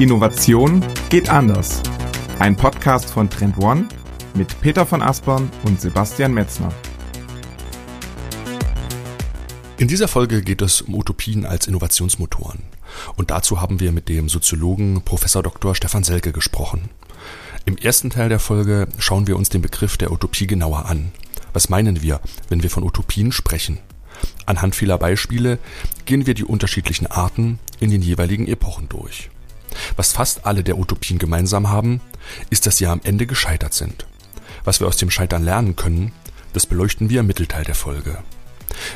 Innovation geht anders. Ein Podcast von Trend One mit Peter von Aspern und Sebastian Metzner. In dieser Folge geht es um Utopien als Innovationsmotoren. Und dazu haben wir mit dem Soziologen Prof. Dr. Stefan Selke gesprochen. Im ersten Teil der Folge schauen wir uns den Begriff der Utopie genauer an. Was meinen wir, wenn wir von Utopien sprechen? Anhand vieler Beispiele gehen wir die unterschiedlichen Arten in den jeweiligen Epochen durch. Was fast alle der Utopien gemeinsam haben, ist, dass sie am Ende gescheitert sind. Was wir aus dem Scheitern lernen können, das beleuchten wir im Mittelteil der Folge.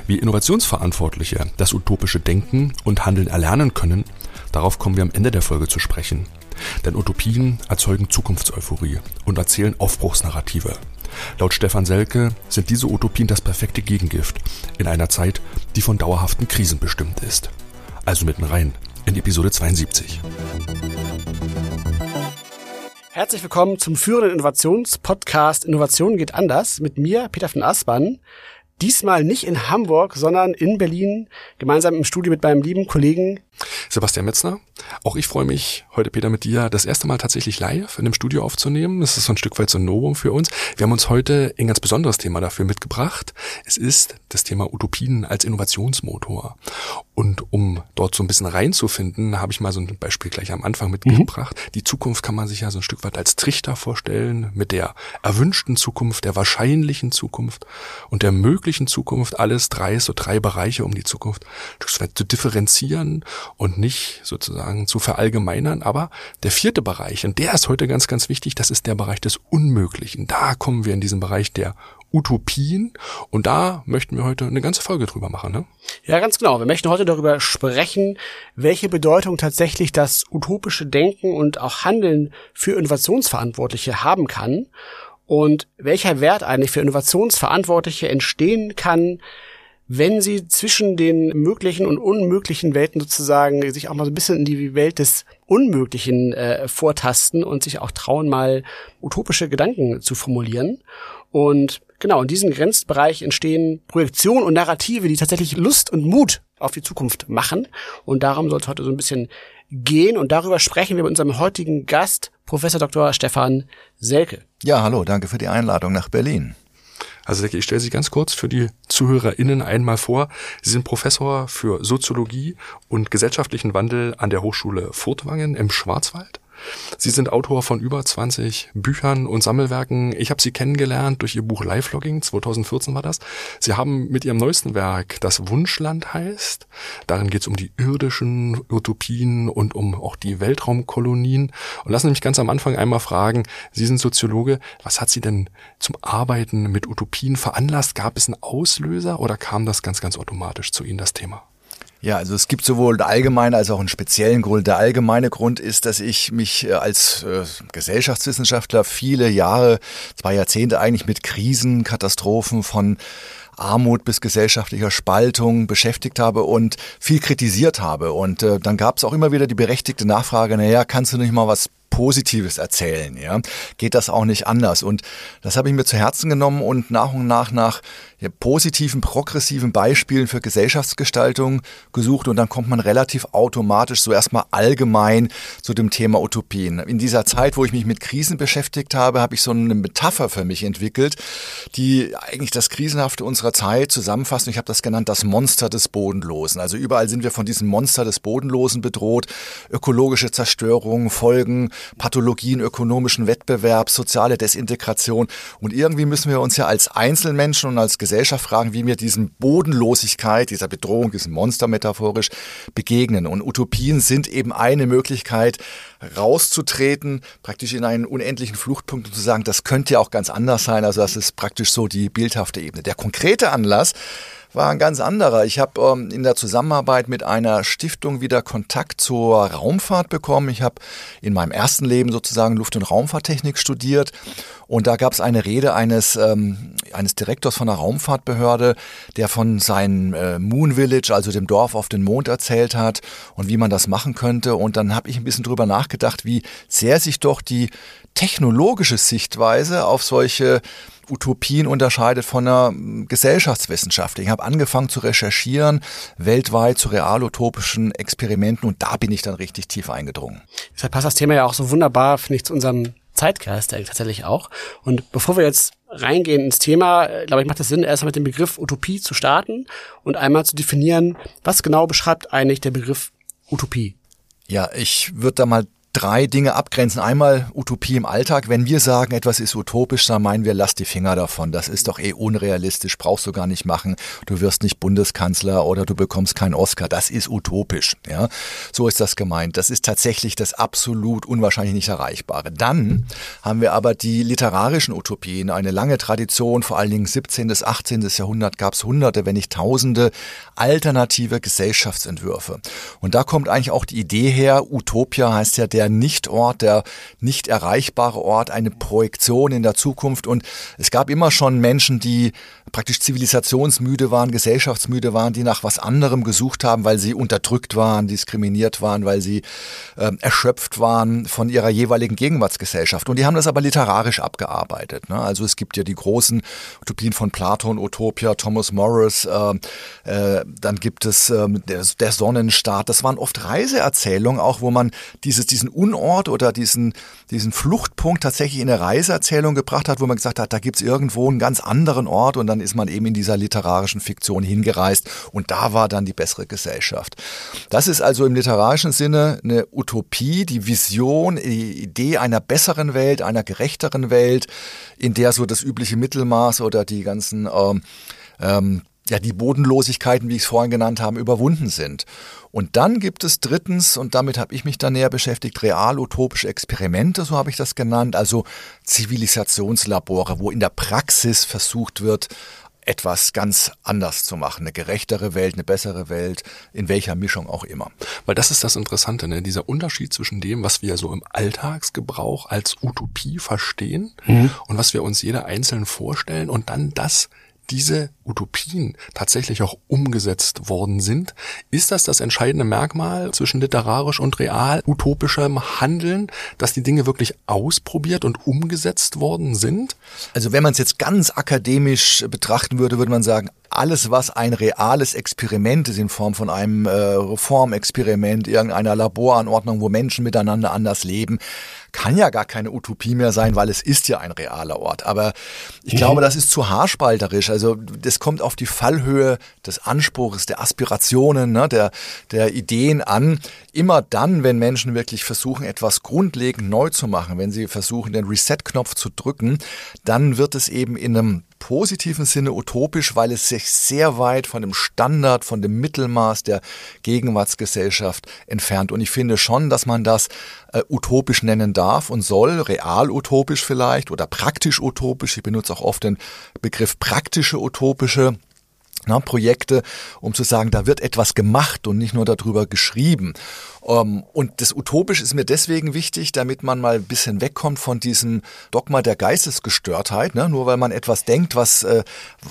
Wie Innovationsverantwortliche das utopische Denken und Handeln erlernen können, darauf kommen wir am Ende der Folge zu sprechen. Denn Utopien erzeugen Zukunftseuphorie und erzählen Aufbruchsnarrative. Laut Stefan Selke sind diese Utopien das perfekte Gegengift in einer Zeit, die von dauerhaften Krisen bestimmt ist. Also mitten rein in Episode 72. Herzlich willkommen zum führenden Innovationspodcast Innovation geht anders mit mir, Peter von Aspern. Diesmal nicht in Hamburg, sondern in Berlin, gemeinsam im Studio mit meinem lieben Kollegen Sebastian Metzner. Auch ich freue mich, heute Peter mit dir das erste Mal tatsächlich live in dem Studio aufzunehmen. Das ist so ein Stück weit so ein Novum für uns. Wir haben uns heute ein ganz besonderes Thema dafür mitgebracht. Es ist das Thema Utopien als Innovationsmotor. Und um dort so ein bisschen reinzufinden, habe ich mal so ein Beispiel gleich am Anfang mitgebracht. Mhm. Die Zukunft kann man sich ja so ein Stück weit als Trichter vorstellen, mit der erwünschten Zukunft, der wahrscheinlichen Zukunft und der möglichen Zukunft. Alles drei, so drei Bereiche um die Zukunft zu differenzieren und nicht sozusagen zu verallgemeinern. Aber der vierte Bereich, und der ist heute ganz, ganz wichtig, das ist der Bereich des Unmöglichen. Da kommen wir in diesen Bereich der Utopien und da möchten wir heute eine ganze Folge drüber machen. Ne? Ja, ganz genau. Wir möchten heute darüber sprechen, welche Bedeutung tatsächlich das utopische Denken und auch Handeln für Innovationsverantwortliche haben kann und welcher Wert eigentlich für Innovationsverantwortliche entstehen kann, wenn sie zwischen den möglichen und unmöglichen Welten sozusagen sich auch mal so ein bisschen in die Welt des Unmöglichen äh, vortasten und sich auch trauen, mal utopische Gedanken zu formulieren. Und genau, in diesem Grenzbereich entstehen Projektionen und Narrative, die tatsächlich Lust und Mut auf die Zukunft machen. Und darum soll es heute so ein bisschen gehen. Und darüber sprechen wir mit unserem heutigen Gast, Professor Dr. Stefan Selke. Ja, hallo, danke für die Einladung nach Berlin. Also ich stelle Sie ganz kurz für die ZuhörerInnen einmal vor. Sie sind Professor für Soziologie und gesellschaftlichen Wandel an der Hochschule Furtwangen im Schwarzwald. Sie sind Autor von über 20 Büchern und Sammelwerken. Ich habe Sie kennengelernt durch Ihr Buch Live-Logging, 2014 war das. Sie haben mit Ihrem neuesten Werk, das Wunschland heißt, darin geht es um die irdischen Utopien und um auch die Weltraumkolonien. Und lassen Sie mich ganz am Anfang einmal fragen, Sie sind Soziologe, was hat Sie denn zum Arbeiten mit Utopien veranlasst? Gab es einen Auslöser oder kam das ganz, ganz automatisch zu Ihnen, das Thema? Ja, also es gibt sowohl allgemeine als auch einen speziellen Grund. Der allgemeine Grund ist, dass ich mich äh, als äh, Gesellschaftswissenschaftler viele Jahre, zwei Jahrzehnte eigentlich mit Krisen, Katastrophen von Armut bis gesellschaftlicher Spaltung beschäftigt habe und viel kritisiert habe. Und äh, dann gab es auch immer wieder die berechtigte Nachfrage, naja, kannst du nicht mal was Positives erzählen, ja? Geht das auch nicht anders? Und das habe ich mir zu Herzen genommen und nach und nach nach ja, positiven, progressiven Beispielen für Gesellschaftsgestaltung gesucht und dann kommt man relativ automatisch so erstmal allgemein zu dem Thema Utopien. In dieser Zeit, wo ich mich mit Krisen beschäftigt habe, habe ich so eine Metapher für mich entwickelt, die eigentlich das Krisenhafte unserer Zeit zusammenfasst. Und ich habe das genannt, das Monster des Bodenlosen. Also überall sind wir von diesem Monster des Bodenlosen bedroht. Ökologische Zerstörung, Folgen, Pathologien ökonomischen Wettbewerbs, soziale Desintegration. Und irgendwie müssen wir uns ja als Einzelmenschen und als Gesellschaft fragen, wie wir diesem Bodenlosigkeit, dieser Bedrohung, diesem Monster metaphorisch begegnen. Und Utopien sind eben eine Möglichkeit, rauszutreten, praktisch in einen unendlichen Fluchtpunkt und zu sagen, das könnte ja auch ganz anders sein. Also das ist praktisch so die bildhafte Ebene. Der konkrete Anlass war ein ganz anderer. Ich habe ähm, in der Zusammenarbeit mit einer Stiftung wieder Kontakt zur Raumfahrt bekommen. Ich habe in meinem ersten Leben sozusagen Luft- und Raumfahrttechnik studiert Und da gab es eine Rede eines, ähm, eines Direktors von einer Raumfahrtbehörde, der von seinem äh, Moon Village, also dem Dorf auf den Mond erzählt hat und wie man das machen könnte. Und dann habe ich ein bisschen drüber nachgedacht, wie sehr sich doch die technologische Sichtweise auf solche Utopien unterscheidet von einer Gesellschaftswissenschaft. Ich habe angefangen zu recherchieren, weltweit zu realutopischen Experimenten und da bin ich dann richtig tief eingedrungen. Deshalb passt das Thema ja auch so wunderbar, finde ich, zu unserem Zeitgeist tatsächlich auch. Und bevor wir jetzt reingehen ins Thema, äh, glaube ich, macht es Sinn, erstmal mit dem Begriff Utopie zu starten und einmal zu definieren, was genau beschreibt eigentlich der Begriff Utopie? Ja, ich würde da mal drei Dinge abgrenzen. Einmal Utopie im Alltag. Wenn wir sagen, etwas ist utopisch, dann meinen wir, lass die Finger davon. Das ist doch eh unrealistisch, brauchst du gar nicht machen. Du wirst nicht Bundeskanzler oder du bekommst keinen Oscar. Das ist utopisch. Ja, so ist das gemeint. Das ist tatsächlich das absolut unwahrscheinlich nicht erreichbare. Dann haben wir aber die literarischen Utopien. Eine lange Tradition, vor allen Dingen 17. bis 18. Jahrhundert gab es hunderte, wenn nicht tausende alternative Gesellschaftsentwürfe. Und da kommt eigentlich auch die Idee her, Utopia heißt ja der der Nichtort, der nicht erreichbare Ort, eine Projektion in der Zukunft. Und es gab immer schon Menschen, die praktisch zivilisationsmüde waren, gesellschaftsmüde waren, die nach was anderem gesucht haben, weil sie unterdrückt waren, diskriminiert waren, weil sie äh, erschöpft waren von ihrer jeweiligen Gegenwartsgesellschaft. Und die haben das aber literarisch abgearbeitet. Ne? Also es gibt ja die großen Utopien von Platon, Utopia, Thomas Morris, äh, äh, dann gibt es äh, der, der Sonnenstaat. Das waren oft Reiseerzählungen, auch wo man dieses, diesen Unort oder diesen, diesen Fluchtpunkt tatsächlich in eine Reiseerzählung gebracht hat, wo man gesagt hat, da gibt's irgendwo einen ganz anderen Ort und dann ist man eben in dieser literarischen Fiktion hingereist und da war dann die bessere Gesellschaft. Das ist also im literarischen Sinne eine Utopie, die Vision, die Idee einer besseren Welt, einer gerechteren Welt, in der so das übliche Mittelmaß oder die ganzen ähm, ähm, ja, die Bodenlosigkeiten, wie ich es vorhin genannt habe, überwunden sind. Und dann gibt es drittens, und damit habe ich mich da näher beschäftigt, real-utopische Experimente, so habe ich das genannt, also Zivilisationslabore, wo in der Praxis versucht wird, etwas ganz anders zu machen, eine gerechtere Welt, eine bessere Welt, in welcher Mischung auch immer. Weil das ist das Interessante, ne? dieser Unterschied zwischen dem, was wir so im Alltagsgebrauch als Utopie verstehen mhm. und was wir uns jeder einzeln vorstellen und dann das diese Utopien tatsächlich auch umgesetzt worden sind. Ist das das entscheidende Merkmal zwischen literarisch und real utopischem Handeln, dass die Dinge wirklich ausprobiert und umgesetzt worden sind? Also wenn man es jetzt ganz akademisch betrachten würde, würde man sagen, alles, was ein reales Experiment ist in Form von einem äh, Reformexperiment, irgendeiner Laboranordnung, wo Menschen miteinander anders leben, kann ja gar keine Utopie mehr sein, weil es ist ja ein realer Ort. Aber ich mhm. glaube, das ist zu haarspalterisch. Also das kommt auf die Fallhöhe des Anspruchs, der Aspirationen, ne, der, der Ideen an. Immer dann, wenn Menschen wirklich versuchen, etwas grundlegend neu zu machen, wenn sie versuchen, den Reset-Knopf zu drücken, dann wird es eben in einem positiven Sinne utopisch, weil es sich sehr weit von dem Standard, von dem Mittelmaß der Gegenwartsgesellschaft entfernt. Und ich finde schon, dass man das äh, utopisch nennen darf und soll, real utopisch vielleicht oder praktisch utopisch. Ich benutze auch oft den Begriff praktische utopische na, Projekte, um zu sagen, da wird etwas gemacht und nicht nur darüber geschrieben. Ähm, und das Utopisch ist mir deswegen wichtig, damit man mal ein bisschen wegkommt von diesem Dogma der Geistesgestörtheit. Ne? Nur weil man etwas denkt, was äh,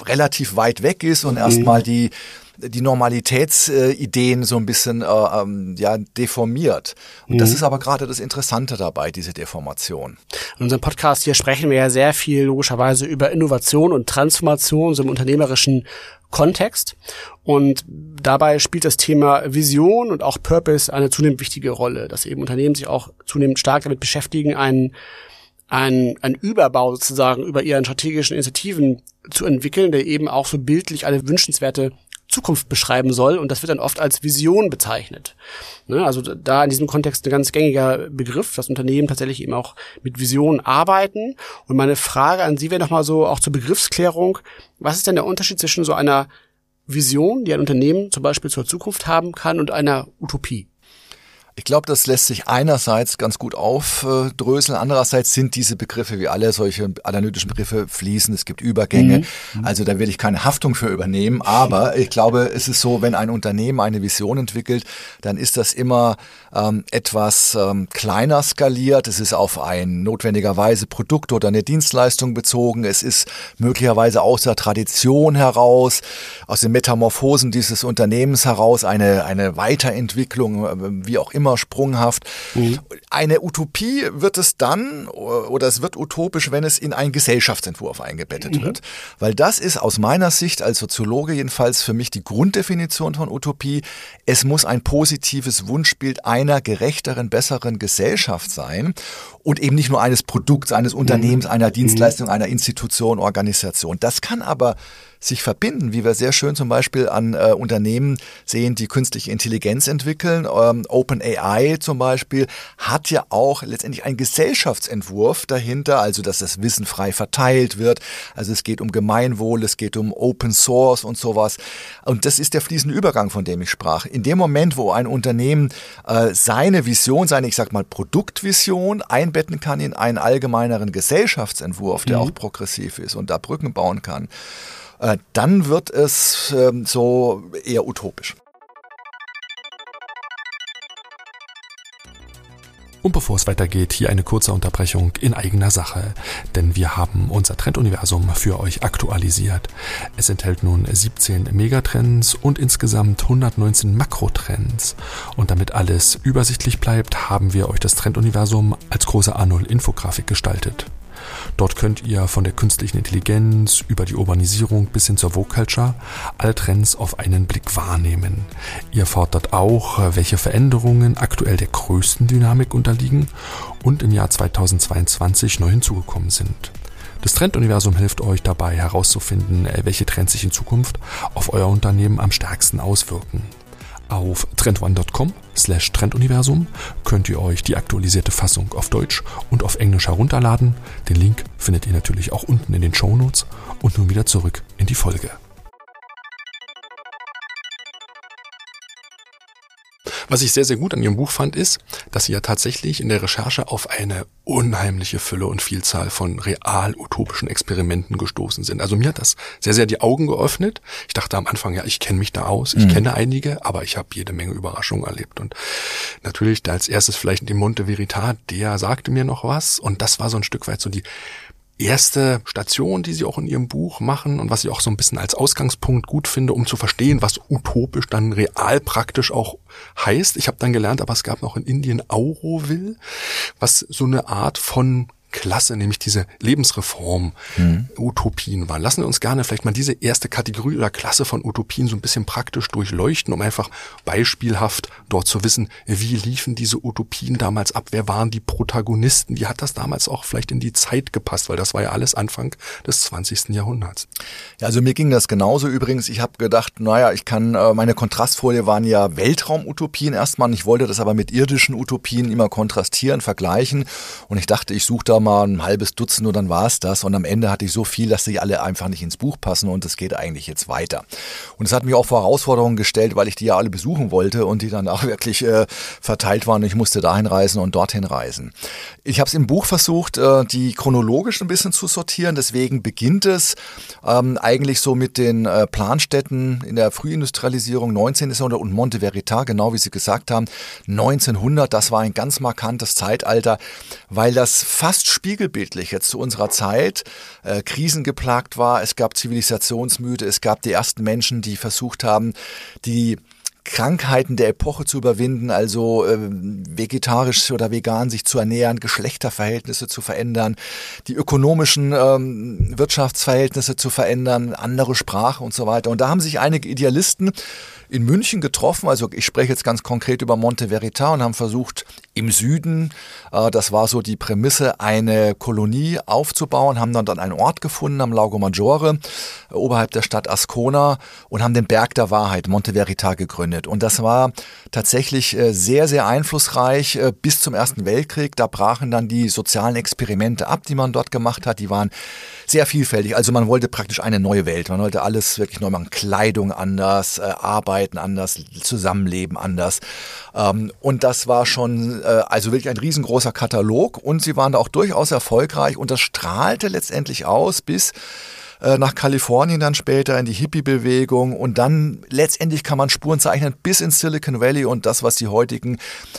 relativ weit weg ist und mhm. erstmal die die Normalitätsideen so ein bisschen äh, ähm, ja, deformiert. Und mhm. das ist aber gerade das Interessante dabei, diese Deformation. In unserem Podcast hier sprechen wir ja sehr viel logischerweise über Innovation und Transformation so im unternehmerischen Kontext. Und dabei spielt das Thema Vision und auch Purpose eine zunehmend wichtige Rolle, dass eben Unternehmen sich auch zunehmend stark damit beschäftigen, einen ein, ein Überbau sozusagen über ihren strategischen Initiativen zu entwickeln, der eben auch so bildlich eine wünschenswerte Zukunft beschreiben soll und das wird dann oft als Vision bezeichnet. Ne? Also da in diesem Kontext ein ganz gängiger Begriff, dass Unternehmen tatsächlich eben auch mit Visionen arbeiten. Und meine Frage an Sie wäre nochmal so auch zur Begriffsklärung, was ist denn der Unterschied zwischen so einer Vision, die ein Unternehmen zum Beispiel zur Zukunft haben kann, und einer Utopie? Ich glaube, das lässt sich einerseits ganz gut aufdröseln, andererseits sind diese Begriffe wie alle solche analytischen Begriffe fließen, es gibt Übergänge, mhm. also da will ich keine Haftung für übernehmen, aber ich glaube, es ist so, wenn ein Unternehmen eine Vision entwickelt, dann ist das immer ähm, etwas ähm, kleiner skaliert, es ist auf ein notwendigerweise Produkt oder eine Dienstleistung bezogen, es ist möglicherweise aus der Tradition heraus, aus den Metamorphosen dieses Unternehmens heraus eine, eine Weiterentwicklung, äh, wie auch immer immer sprunghaft. Mhm. Eine Utopie wird es dann oder es wird utopisch, wenn es in einen Gesellschaftsentwurf eingebettet mhm. wird. Weil das ist aus meiner Sicht als Soziologe jedenfalls für mich die Grunddefinition von Utopie. Es muss ein positives Wunschbild einer gerechteren, besseren Gesellschaft sein und eben nicht nur eines Produkts, eines Unternehmens, mhm. einer Dienstleistung, einer Institution, Organisation. Das kann aber sich verbinden, wie wir sehr schön zum Beispiel an äh, Unternehmen sehen, die künstliche Intelligenz entwickeln. Ähm, OpenAI zum Beispiel hat ja auch letztendlich einen Gesellschaftsentwurf dahinter, also dass das Wissen frei verteilt wird. Also es geht um Gemeinwohl, es geht um Open Source und sowas. Und das ist der fließende Übergang, von dem ich sprach. In dem Moment, wo ein Unternehmen äh, seine Vision, seine, ich sag mal, Produktvision einbetten kann in einen allgemeineren Gesellschaftsentwurf, der mhm. auch progressiv ist und da Brücken bauen kann, äh, dann wird es ähm, so eher utopisch. Und bevor es weitergeht, hier eine kurze Unterbrechung in eigener Sache, denn wir haben unser Trenduniversum für euch aktualisiert. Es enthält nun 17 Megatrends und insgesamt 119 Makrotrends. Und damit alles übersichtlich bleibt, haben wir euch das Trenduniversum als große A0-Infografik gestaltet. Dort könnt ihr von der künstlichen Intelligenz über die Urbanisierung bis hin zur Vogue Culture alle Trends auf einen Blick wahrnehmen. Ihr fordert auch, welche Veränderungen aktuell der größten Dynamik unterliegen und im Jahr 2022 neu hinzugekommen sind. Das Trenduniversum hilft euch dabei herauszufinden, welche Trends sich in Zukunft auf euer Unternehmen am stärksten auswirken. Auf trendone.com slash Trenduniversum könnt ihr euch die aktualisierte Fassung auf Deutsch und auf Englisch herunterladen. Den Link findet ihr natürlich auch unten in den Show Notes und nun wieder zurück in die Folge. Was ich sehr, sehr gut an Ihrem Buch fand, ist, dass Sie ja tatsächlich in der Recherche auf eine unheimliche Fülle und Vielzahl von real utopischen Experimenten gestoßen sind. Also mir hat das sehr, sehr die Augen geöffnet. Ich dachte am Anfang, ja, ich kenne mich da aus, ich mhm. kenne einige, aber ich habe jede Menge Überraschungen erlebt. Und natürlich da als erstes vielleicht in Monte Veritat, der sagte mir noch was. Und das war so ein Stück weit so die erste Station, die sie auch in ihrem Buch machen und was ich auch so ein bisschen als Ausgangspunkt gut finde, um zu verstehen, was utopisch dann real praktisch auch heißt. Ich habe dann gelernt, aber es gab noch in Indien Auroville, was so eine Art von Klasse, nämlich diese Lebensreform-Utopien mhm. waren. Lassen wir uns gerne vielleicht mal diese erste Kategorie oder Klasse von Utopien so ein bisschen praktisch durchleuchten, um einfach beispielhaft dort zu wissen, wie liefen diese Utopien damals ab, wer waren die Protagonisten, wie hat das damals auch vielleicht in die Zeit gepasst, weil das war ja alles Anfang des 20. Jahrhunderts. Ja, also mir ging das genauso übrigens. Ich habe gedacht, naja, ich kann, äh, meine Kontrastfolie waren ja Weltraumutopien erstmal. Ich wollte das aber mit irdischen Utopien immer kontrastieren, vergleichen und ich dachte, ich suche da mal ein halbes Dutzend und dann war es das. Und am Ende hatte ich so viel, dass sie alle einfach nicht ins Buch passen und es geht eigentlich jetzt weiter. Und es hat mich auch vor Herausforderungen gestellt, weil ich die ja alle besuchen wollte und die dann auch wirklich äh, verteilt waren. Ich musste dahin reisen und dorthin reisen. Ich habe es im Buch versucht, äh, die chronologisch ein bisschen zu sortieren. Deswegen beginnt es ähm, eigentlich so mit den äh, Planstätten in der Frühindustrialisierung 19. Jahrhundert und Monte Verita, genau wie Sie gesagt haben. 1900, das war ein ganz markantes Zeitalter, weil das fast spiegelbildlich jetzt zu unserer Zeit äh, krisengeplagt war. Es gab Zivilisationsmüde, es gab die ersten Menschen, die versucht haben, die Krankheiten der Epoche zu überwinden, also äh, vegetarisch oder vegan sich zu ernähren, Geschlechterverhältnisse zu verändern, die ökonomischen ähm, Wirtschaftsverhältnisse zu verändern, andere Sprache und so weiter. Und da haben sich einige Idealisten in München getroffen. Also ich spreche jetzt ganz konkret über Monte Verita und haben versucht, im Süden, äh, das war so die Prämisse, eine Kolonie aufzubauen, haben dann, einen Ort gefunden am Lago Maggiore, äh, oberhalb der Stadt Ascona und haben den Berg der Wahrheit, Monte Verita, gegründet. Und das war tatsächlich äh, sehr, sehr einflussreich bis zum Ersten Weltkrieg. Da brachen dann die sozialen Experimente ab, die man dort gemacht hat. Die waren sehr vielfältig. Also man wollte praktisch eine neue Welt. Man wollte alles wirklich neu machen. Kleidung anders, Arbeit Arbeiten anders, Zusammenleben anders. Ähm, und das war schon also wirklich ein riesengroßer Katalog. Und sie waren da auch durchaus erfolgreich. Und das strahlte letztendlich aus bis äh, nach Kalifornien dann später in die Hippie-Bewegung und dann letztendlich kann man Spuren zeichnen bis ins Silicon Valley und das, was die heutigen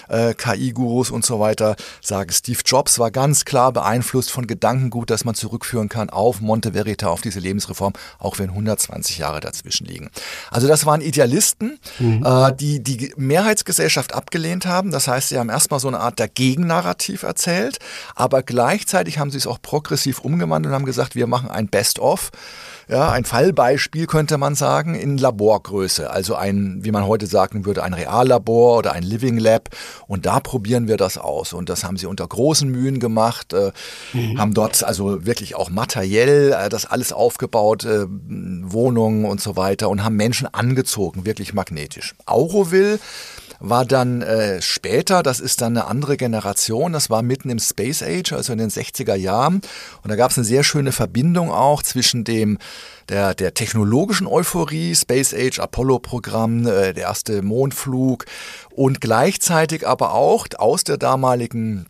äh, KI-Gurus und so weiter sagen. Steve Jobs war ganz klar beeinflusst von Gedankengut, das man zurückführen kann auf Monte Verita, auf diese Lebensreform, auch wenn 120 Jahre dazwischen liegen. Also das waren Idealisten, mhm. äh, die die Mehrheitsgesellschaft abgelehnt haben. Das heißt, sie haben erstmal so eine Art der Gegennarrativ erzählt, aber gleichzeitig haben sie es auch progressiv umgewandelt und haben gesagt, wir machen ein Best-of ja, ein Fallbeispiel könnte man sagen in Laborgröße, also ein, wie man heute sagen würde, ein Reallabor oder ein Living Lab. Und da probieren wir das aus. Und das haben sie unter großen Mühen gemacht, äh, mhm. haben dort also wirklich auch materiell äh, das alles aufgebaut, äh, Wohnungen und so weiter und haben Menschen angezogen, wirklich magnetisch. Auroville war dann äh, später, das ist dann eine andere Generation, das war mitten im Space Age, also in den 60er Jahren. Und da gab es eine sehr schöne Verbindung auch zwischen dem der, der technologischen Euphorie, Space Age, Apollo-Programm, äh, der erste Mondflug und gleichzeitig aber auch aus der damaligen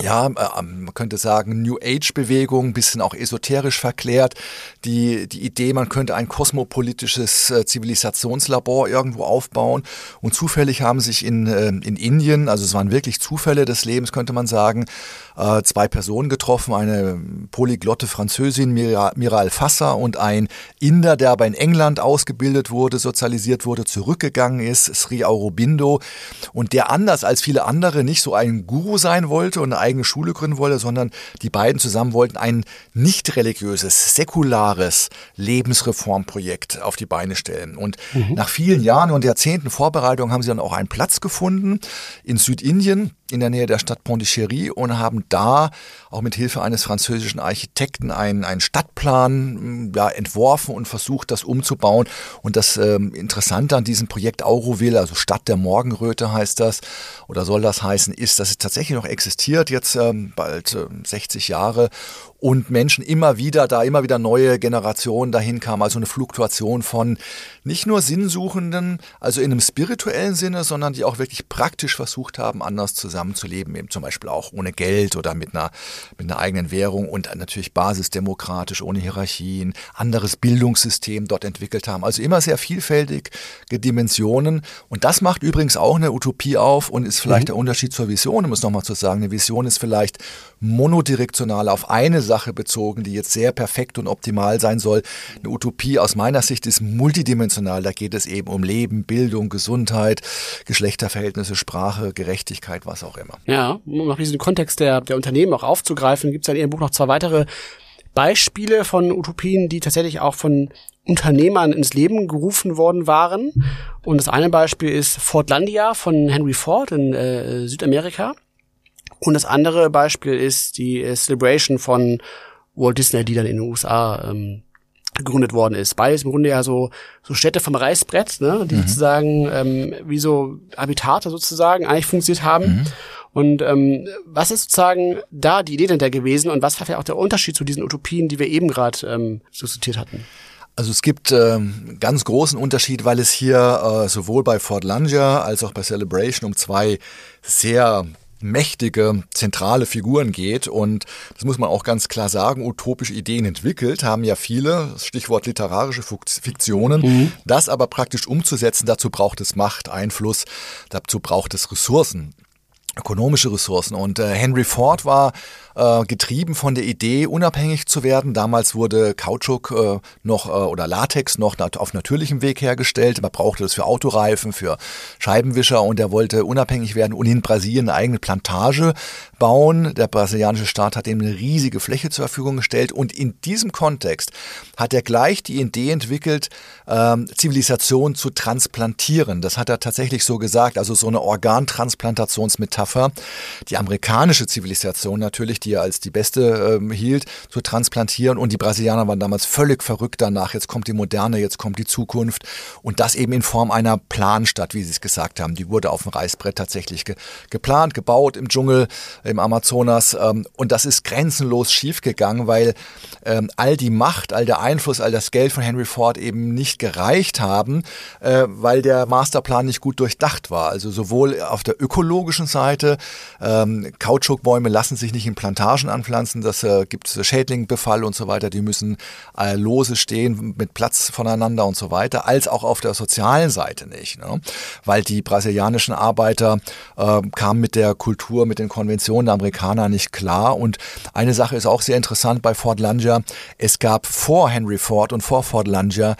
ja, äh, man könnte sagen, New Age-Bewegung, bisschen auch esoterisch verklärt. Die, die Idee, man könnte ein kosmopolitisches äh, Zivilisationslabor irgendwo aufbauen. Und zufällig haben sich in, äh, in Indien, also es waren wirklich Zufälle des Lebens, könnte man sagen, äh, zwei Personen getroffen, eine polyglotte Französin, Mira, Mira Alfassa, und ein Inder, der aber in England ausgebildet wurde, sozialisiert wurde, zurückgegangen ist, Sri Aurobindo, und der anders als viele andere nicht so ein Guru sein wollte und eine eigene Schule gründen wollte, sondern die beiden zusammen wollten ein nicht religiöses, säkulares Lebensreformprojekt auf die Beine stellen. Und mhm. nach vielen Jahren und Jahrzehnten Vorbereitung haben sie dann auch einen Platz gefunden in Südindien in der Nähe der Stadt Pondichéry und haben da auch mit Hilfe eines französischen Architekten einen, einen Stadtplan mm, ja, entworfen und versucht, das umzubauen. Und das ähm, Interessante an diesem Projekt Auroville, also Stadt der Morgenröte heißt das, oder soll das heißen, ist, dass es tatsächlich noch existiert, jetzt ähm, bald äh, 60 Jahre und Menschen immer wieder, da immer wieder neue Generationen dahin kamen, also eine Fluktuation von nicht nur Sinnsuchenden, also in einem spirituellen Sinne, sondern die auch wirklich praktisch versucht haben, anders zusammenzuleben, eben zum Beispiel auch ohne Geld oder mit einer, mit einer eigenen Währung und natürlich basisdemokratisch, ohne Hierarchien, anderes Bildungssystem dort entwickelt haben. Also immer sehr vielfältige Dimensionen. Und das macht übrigens auch eine Utopie auf und ist vielleicht mhm. der Unterschied zur Vision, um es nochmal zu sagen. Eine Vision ist vielleicht monodirektional auf eine Sache bezogen, die jetzt sehr perfekt und optimal sein soll. Eine Utopie aus meiner Sicht ist multidimensional. Da geht es eben um Leben, Bildung, Gesundheit, Geschlechterverhältnisse, Sprache, Gerechtigkeit, was auch immer. Ja, um noch diesen Kontext der, der Unternehmen auch aufzugreifen, gibt es in Ihrem Buch noch zwei weitere Beispiele von Utopien, die tatsächlich auch von Unternehmern ins Leben gerufen worden waren. Und das eine Beispiel ist Fordlandia von Henry Ford in äh, Südamerika. Und das andere Beispiel ist die äh, Celebration von Walt Disney, die dann in den USA ähm, gegründet worden ist. Beides im Grunde ja so, so Städte vom Reißbrett, ne, die mhm. sozusagen ähm, wie so Habitate sozusagen eigentlich funktioniert haben. Mhm. Und ähm, was ist sozusagen da die Idee denn da gewesen und was war ja auch der Unterschied zu diesen Utopien, die wir eben gerade ähm, diskutiert hatten? Also es gibt ähm, ganz großen Unterschied, weil es hier äh, sowohl bei Fort Langer als auch bei Celebration um zwei sehr mächtige zentrale Figuren geht. Und das muss man auch ganz klar sagen, utopische Ideen entwickelt haben ja viele, Stichwort literarische Fiktionen. Mhm. Das aber praktisch umzusetzen, dazu braucht es Macht, Einfluss, dazu braucht es Ressourcen ökonomische Ressourcen. Und äh, Henry Ford war äh, getrieben von der Idee, unabhängig zu werden. Damals wurde Kautschuk äh, noch äh, oder Latex noch nat auf natürlichem Weg hergestellt. Man brauchte das für Autoreifen, für Scheibenwischer und er wollte unabhängig werden und in Brasilien eine eigene Plantage bauen. Der brasilianische Staat hat ihm eine riesige Fläche zur Verfügung gestellt und in diesem Kontext hat er gleich die Idee entwickelt, ähm, Zivilisation zu transplantieren. Das hat er tatsächlich so gesagt, also so eine Organtransplantations schärfer, die amerikanische Zivilisation natürlich, die er als die beste ähm, hielt, zu transplantieren. Und die Brasilianer waren damals völlig verrückt danach. Jetzt kommt die Moderne, jetzt kommt die Zukunft. Und das eben in Form einer Planstadt, wie Sie es gesagt haben. Die wurde auf dem Reißbrett tatsächlich ge geplant, gebaut im Dschungel, im Amazonas. Ähm, und das ist grenzenlos schiefgegangen, weil ähm, all die Macht, all der Einfluss, all das Geld von Henry Ford eben nicht gereicht haben, äh, weil der Masterplan nicht gut durchdacht war. Also sowohl auf der ökologischen Seite, ähm, Kautschukbäume lassen sich nicht in Plantagen anpflanzen, das äh, gibt Schädlingbefall und so weiter, die müssen äh, lose stehen mit Platz voneinander und so weiter, als auch auf der sozialen Seite nicht. Ne? Weil die brasilianischen Arbeiter äh, kamen mit der Kultur, mit den Konventionen der Amerikaner nicht klar. Und eine Sache ist auch sehr interessant bei Fort Langer. Es gab vor Henry Ford und vor Fort Langer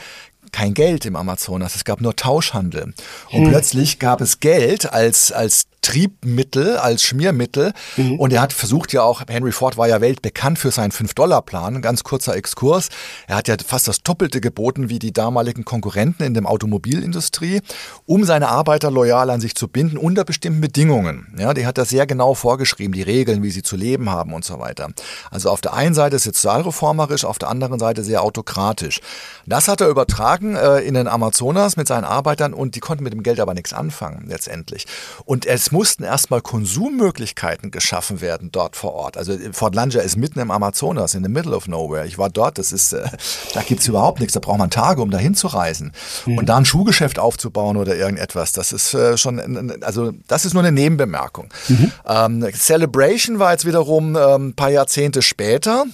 kein Geld im Amazonas, es gab nur Tauschhandel. Und hm. plötzlich gab es Geld als, als Triebmittel, als Schmiermittel. Mhm. Und er hat versucht ja auch, Henry Ford war ja weltbekannt für seinen 5-Dollar-Plan, ganz kurzer Exkurs. Er hat ja fast das Doppelte geboten wie die damaligen Konkurrenten in der Automobilindustrie, um seine Arbeiter loyal an sich zu binden unter bestimmten Bedingungen. Ja, die hat er sehr genau vorgeschrieben, die Regeln, wie sie zu leben haben und so weiter. Also auf der einen Seite sozialreformerisch, auf der anderen Seite sehr autokratisch. Das hat er übertragen äh, in den Amazonas mit seinen Arbeitern und die konnten mit dem Geld aber nichts anfangen letztendlich. Und es mussten erstmal Konsummöglichkeiten geschaffen werden dort vor Ort. Also Fort Langer ist mitten im Amazonas, in the middle of nowhere. Ich war dort, das ist, äh, da gibt's überhaupt nichts, da braucht man Tage, um da hinzureisen. Mhm. Und da ein Schuhgeschäft aufzubauen oder irgendetwas, das ist äh, schon, also das ist nur eine Nebenbemerkung. Mhm. Ähm, Celebration war jetzt wiederum ähm, ein paar Jahrzehnte später.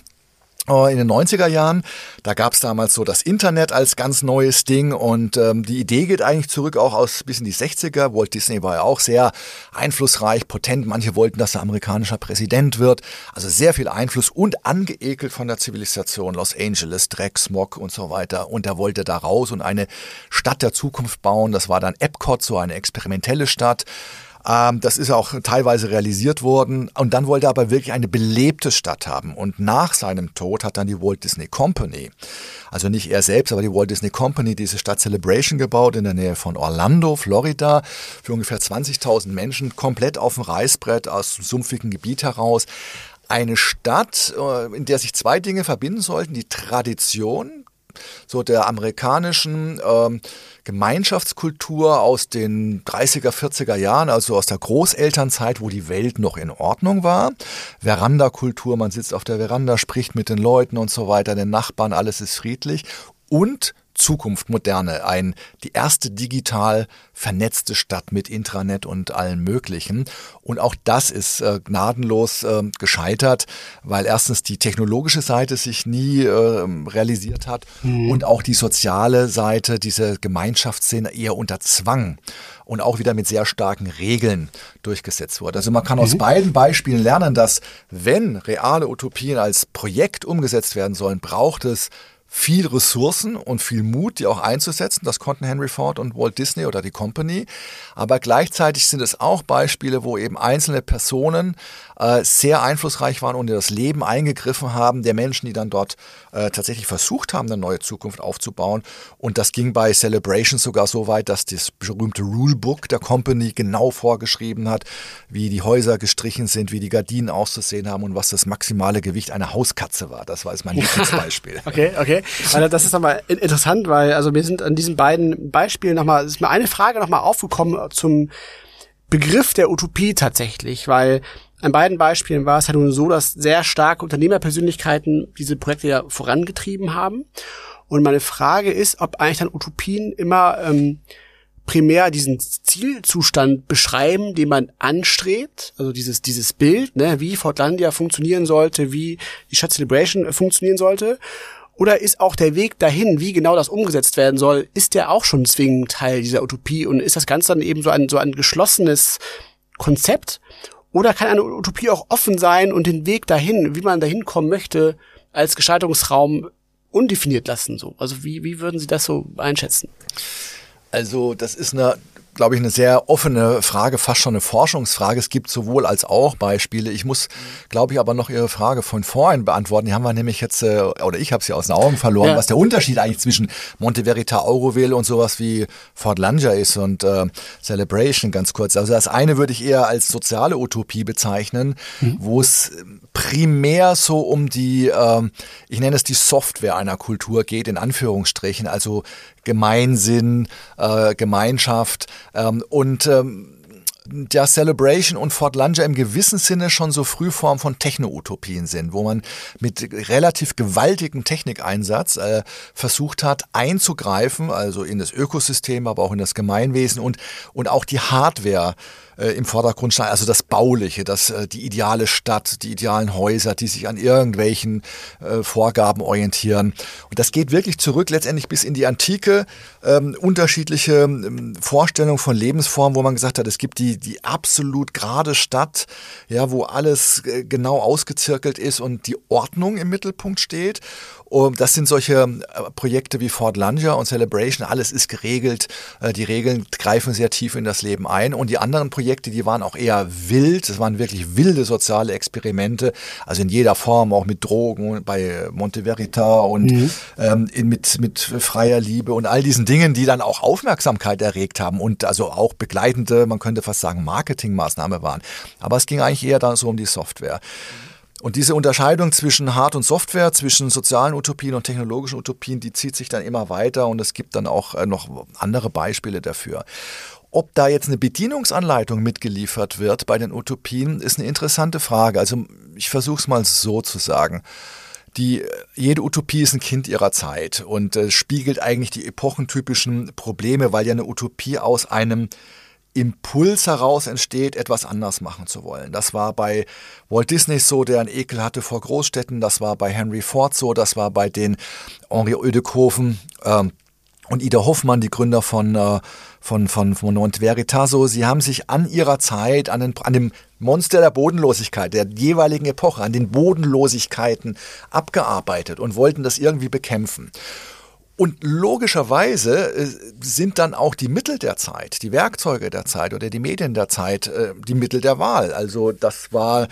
Äh, in den 90er Jahren. Da gab es damals so das Internet als ganz neues Ding und ähm, die Idee geht eigentlich zurück auch aus bis in die 60er. Walt Disney war ja auch sehr einflussreich, potent. Manche wollten, dass er amerikanischer Präsident wird. Also sehr viel Einfluss und angeekelt von der Zivilisation. Los Angeles, Dreck, Smog und so weiter. Und er wollte da raus und eine Stadt der Zukunft bauen. Das war dann Epcot, so eine experimentelle Stadt. Ähm, das ist auch teilweise realisiert worden. Und dann wollte er aber wirklich eine belebte Stadt haben. Und nach seinem Tod hat dann die Walt Disney Company, also nicht er selbst, aber die Walt Disney Company, diese Stadt Celebration gebaut in der Nähe von Orlando, Florida, für ungefähr 20.000 Menschen, komplett auf dem Reißbrett aus sumpfigen Gebiet heraus eine Stadt, äh, in der sich zwei Dinge verbinden sollten. Die Tradition, so der amerikanischen ähm, Gemeinschaftskultur aus den 30er, 40er Jahren, also aus der Großelternzeit, wo die Welt noch in Ordnung war. Verandakultur, man sitzt auf der Veranda, spricht mit den Leuten und so weiter, den Nachbarn, alles ist friedlich. Und Zukunft, moderne, ein, die erste digital vernetzte Stadt mit Intranet und allen möglichen. Und auch das ist äh, gnadenlos äh, gescheitert, weil erstens die technologische Seite sich nie äh, realisiert hat mhm. und auch die soziale Seite, diese Gemeinschaftsszene eher unter Zwang und auch wieder mit sehr starken Regeln durchgesetzt wurde. Also man kann aus mhm. beiden Beispielen lernen, dass wenn reale Utopien als Projekt umgesetzt werden sollen, braucht es viel Ressourcen und viel Mut, die auch einzusetzen. Das konnten Henry Ford und Walt Disney oder die Company. Aber gleichzeitig sind es auch Beispiele, wo eben einzelne Personen äh, sehr einflussreich waren und in das Leben eingegriffen haben der Menschen, die dann dort äh, tatsächlich versucht haben, eine neue Zukunft aufzubauen. Und das ging bei Celebration sogar so weit, dass das berühmte Rulebook der Company genau vorgeschrieben hat, wie die Häuser gestrichen sind, wie die Gardinen auszusehen haben und was das maximale Gewicht einer Hauskatze war. Das war jetzt mein Lieblingsbeispiel. okay, okay. Also das ist nochmal interessant, weil also mir sind an diesen beiden Beispielen nochmal, ist mir eine Frage nochmal aufgekommen zum Begriff der Utopie tatsächlich, weil an beiden Beispielen war es ja nun so, dass sehr starke Unternehmerpersönlichkeiten diese Projekte ja vorangetrieben haben. Und meine Frage ist, ob eigentlich dann Utopien immer ähm, primär diesen Zielzustand beschreiben, den man anstrebt, also dieses dieses Bild, ne, wie Fortlandia funktionieren sollte, wie die Stadt Celebration funktionieren sollte, oder ist auch der Weg dahin, wie genau das umgesetzt werden soll, ist der auch schon zwingend Teil dieser Utopie? Und ist das Ganze dann eben so ein so ein geschlossenes Konzept oder kann eine Utopie auch offen sein und den Weg dahin, wie man dahin kommen möchte, als Gestaltungsraum undefiniert lassen? So, also wie wie würden Sie das so einschätzen? Also das ist eine glaube ich, eine sehr offene Frage, fast schon eine Forschungsfrage. Es gibt sowohl als auch Beispiele. Ich muss, glaube ich, aber noch Ihre Frage von vorhin beantworten. Die haben wir nämlich jetzt, äh, oder ich habe sie aus den Augen verloren, ja. was der Unterschied eigentlich zwischen Monte Verita Auroville und sowas wie Fort Langer ist und äh, Celebration ganz kurz. Also das eine würde ich eher als soziale Utopie bezeichnen, mhm. wo es primär so um die, äh, ich nenne es die Software einer Kultur geht, in Anführungsstrichen, also Gemeinsinn, äh, Gemeinschaft ähm, und ähm, der Celebration und Fort Langer im gewissen Sinne schon so Frühform von Techno-Utopien sind, wo man mit relativ gewaltigem Technikeinsatz äh, versucht hat einzugreifen, also in das Ökosystem, aber auch in das Gemeinwesen und, und auch die Hardware äh, im Vordergrund stand, also das Bauliche, das, äh, die ideale Stadt, die idealen Häuser, die sich an irgendwelchen äh, Vorgaben orientieren. Und das geht wirklich zurück letztendlich bis in die Antike, ähm, unterschiedliche ähm, Vorstellungen von Lebensformen, wo man gesagt hat, es gibt die, die absolut gerade Stadt, ja, wo alles äh, genau ausgezirkelt ist und die Ordnung im Mittelpunkt steht. Und das sind solche äh, Projekte wie Fort Langer und Celebration. Alles ist geregelt. Äh, die Regeln greifen sehr tief in das Leben ein. Und die anderen Projekte, die waren auch eher wild. Es waren wirklich wilde soziale Experimente. Also in jeder Form, auch mit Drogen bei Monte Verita und mhm. ähm, mit, mit freier Liebe und all diesen Dingen, die dann auch Aufmerksamkeit erregt haben und also auch begleitende, man könnte fast sagen, Marketingmaßnahme waren. Aber es ging eigentlich eher dann so um die Software. Mhm. Und diese Unterscheidung zwischen Hard- und Software, zwischen sozialen Utopien und technologischen Utopien, die zieht sich dann immer weiter und es gibt dann auch äh, noch andere Beispiele dafür. Ob da jetzt eine Bedienungsanleitung mitgeliefert wird bei den Utopien, ist eine interessante Frage. Also ich versuche es mal so zu sagen. Die, jede Utopie ist ein Kind ihrer Zeit und äh, spiegelt eigentlich die epochentypischen Probleme, weil ja eine Utopie aus einem Impuls heraus entsteht, etwas anders machen zu wollen. Das war bei Walt Disney so, der einen Ekel hatte vor Großstädten. Das war bei Henry Ford so. Das war bei den Henri Oedekoven ähm, und Ida Hoffmann, die Gründer von, äh, von, von, von Mont Veritas so. Sie haben sich an ihrer Zeit, an, den, an dem Monster der Bodenlosigkeit, der jeweiligen Epoche, an den Bodenlosigkeiten abgearbeitet und wollten das irgendwie bekämpfen. Und logischerweise äh, sind dann auch die Mittel der Zeit, die Werkzeuge der Zeit oder die Medien der Zeit äh, die Mittel der Wahl. Also das war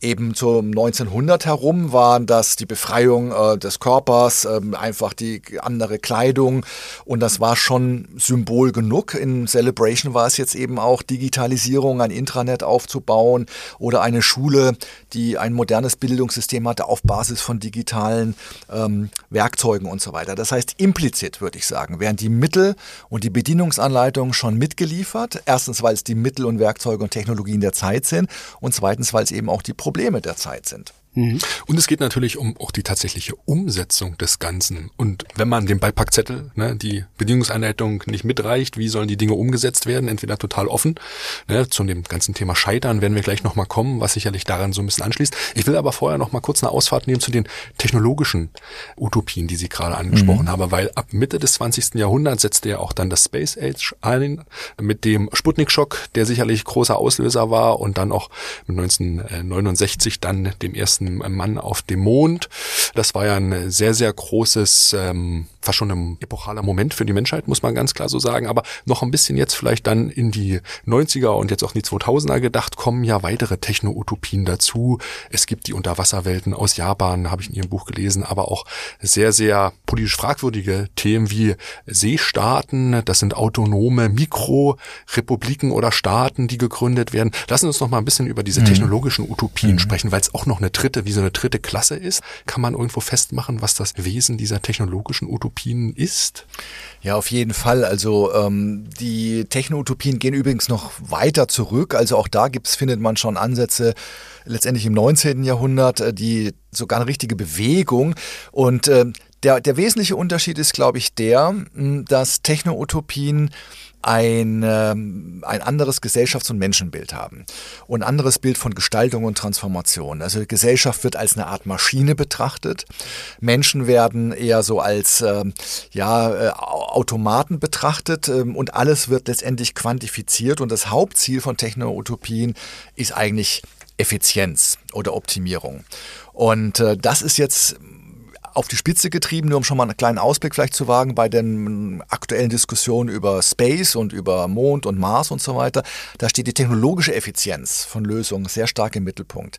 eben zum 1900 herum, waren das die Befreiung äh, des Körpers, ähm, einfach die andere Kleidung und das war schon Symbol genug. In Celebration war es jetzt eben auch Digitalisierung, ein Intranet aufzubauen oder eine Schule, die ein modernes Bildungssystem hatte auf Basis von digitalen ähm, Werkzeugen und so weiter. Das heißt, implizit, würde ich sagen, werden die Mittel und die Bedienungsanleitungen schon mitgeliefert. Erstens, weil es die Mittel und Werkzeuge und Technologien der Zeit sind und zweitens, weil es eben auch die Probleme der Zeit sind. Mhm. Und es geht natürlich um auch die tatsächliche Umsetzung des Ganzen. Und wenn man den Beipackzettel, ne, die Bedingungseinleitung nicht mitreicht, wie sollen die Dinge umgesetzt werden? Entweder total offen. Ne, zu dem ganzen Thema Scheitern werden wir gleich nochmal kommen, was sicherlich daran so ein bisschen anschließt. Ich will aber vorher nochmal kurz eine Ausfahrt nehmen zu den technologischen Utopien, die Sie gerade angesprochen mhm. haben, weil ab Mitte des 20. Jahrhunderts setzte ja auch dann das Space Age ein mit dem Sputnik-Schock, der sicherlich großer Auslöser war und dann auch mit 1969 dann dem ersten ersten Mann auf dem Mond. Das war ja ein sehr, sehr großes, ähm, fast schon ein epochaler Moment für die Menschheit, muss man ganz klar so sagen. Aber noch ein bisschen jetzt vielleicht dann in die 90er und jetzt auch in die 2000er gedacht, kommen ja weitere Techno-Utopien dazu. Es gibt die Unterwasserwelten aus Japan, habe ich in Ihrem Buch gelesen, aber auch sehr, sehr politisch fragwürdige Themen wie Seestaaten. Das sind autonome Mikrorepubliken oder Staaten, die gegründet werden. Lassen Sie uns noch mal ein bisschen über diese mhm. technologischen Utopien mhm. sprechen, weil es auch noch eine dritte dritte, wie so eine dritte Klasse ist? Kann man irgendwo festmachen, was das Wesen dieser technologischen Utopien ist? Ja, auf jeden Fall. Also ähm, die Techno-Utopien gehen übrigens noch weiter zurück. Also auch da gibt's, findet man schon Ansätze letztendlich im 19. Jahrhundert, äh, die sogar eine richtige Bewegung. Und äh, der, der wesentliche Unterschied ist, glaube ich, der, dass Techno-Utopien ein, ähm, ein anderes Gesellschafts- und Menschenbild haben und ein anderes Bild von Gestaltung und Transformation. Also Gesellschaft wird als eine Art Maschine betrachtet. Menschen werden eher so als ähm, ja, äh, Automaten betrachtet ähm, und alles wird letztendlich quantifiziert und das Hauptziel von Techno-Utopien ist eigentlich Effizienz oder Optimierung. Und äh, das ist jetzt auf die Spitze getrieben, nur um schon mal einen kleinen Ausblick vielleicht zu wagen bei den aktuellen Diskussionen über Space und über Mond und Mars und so weiter. Da steht die technologische Effizienz von Lösungen sehr stark im Mittelpunkt.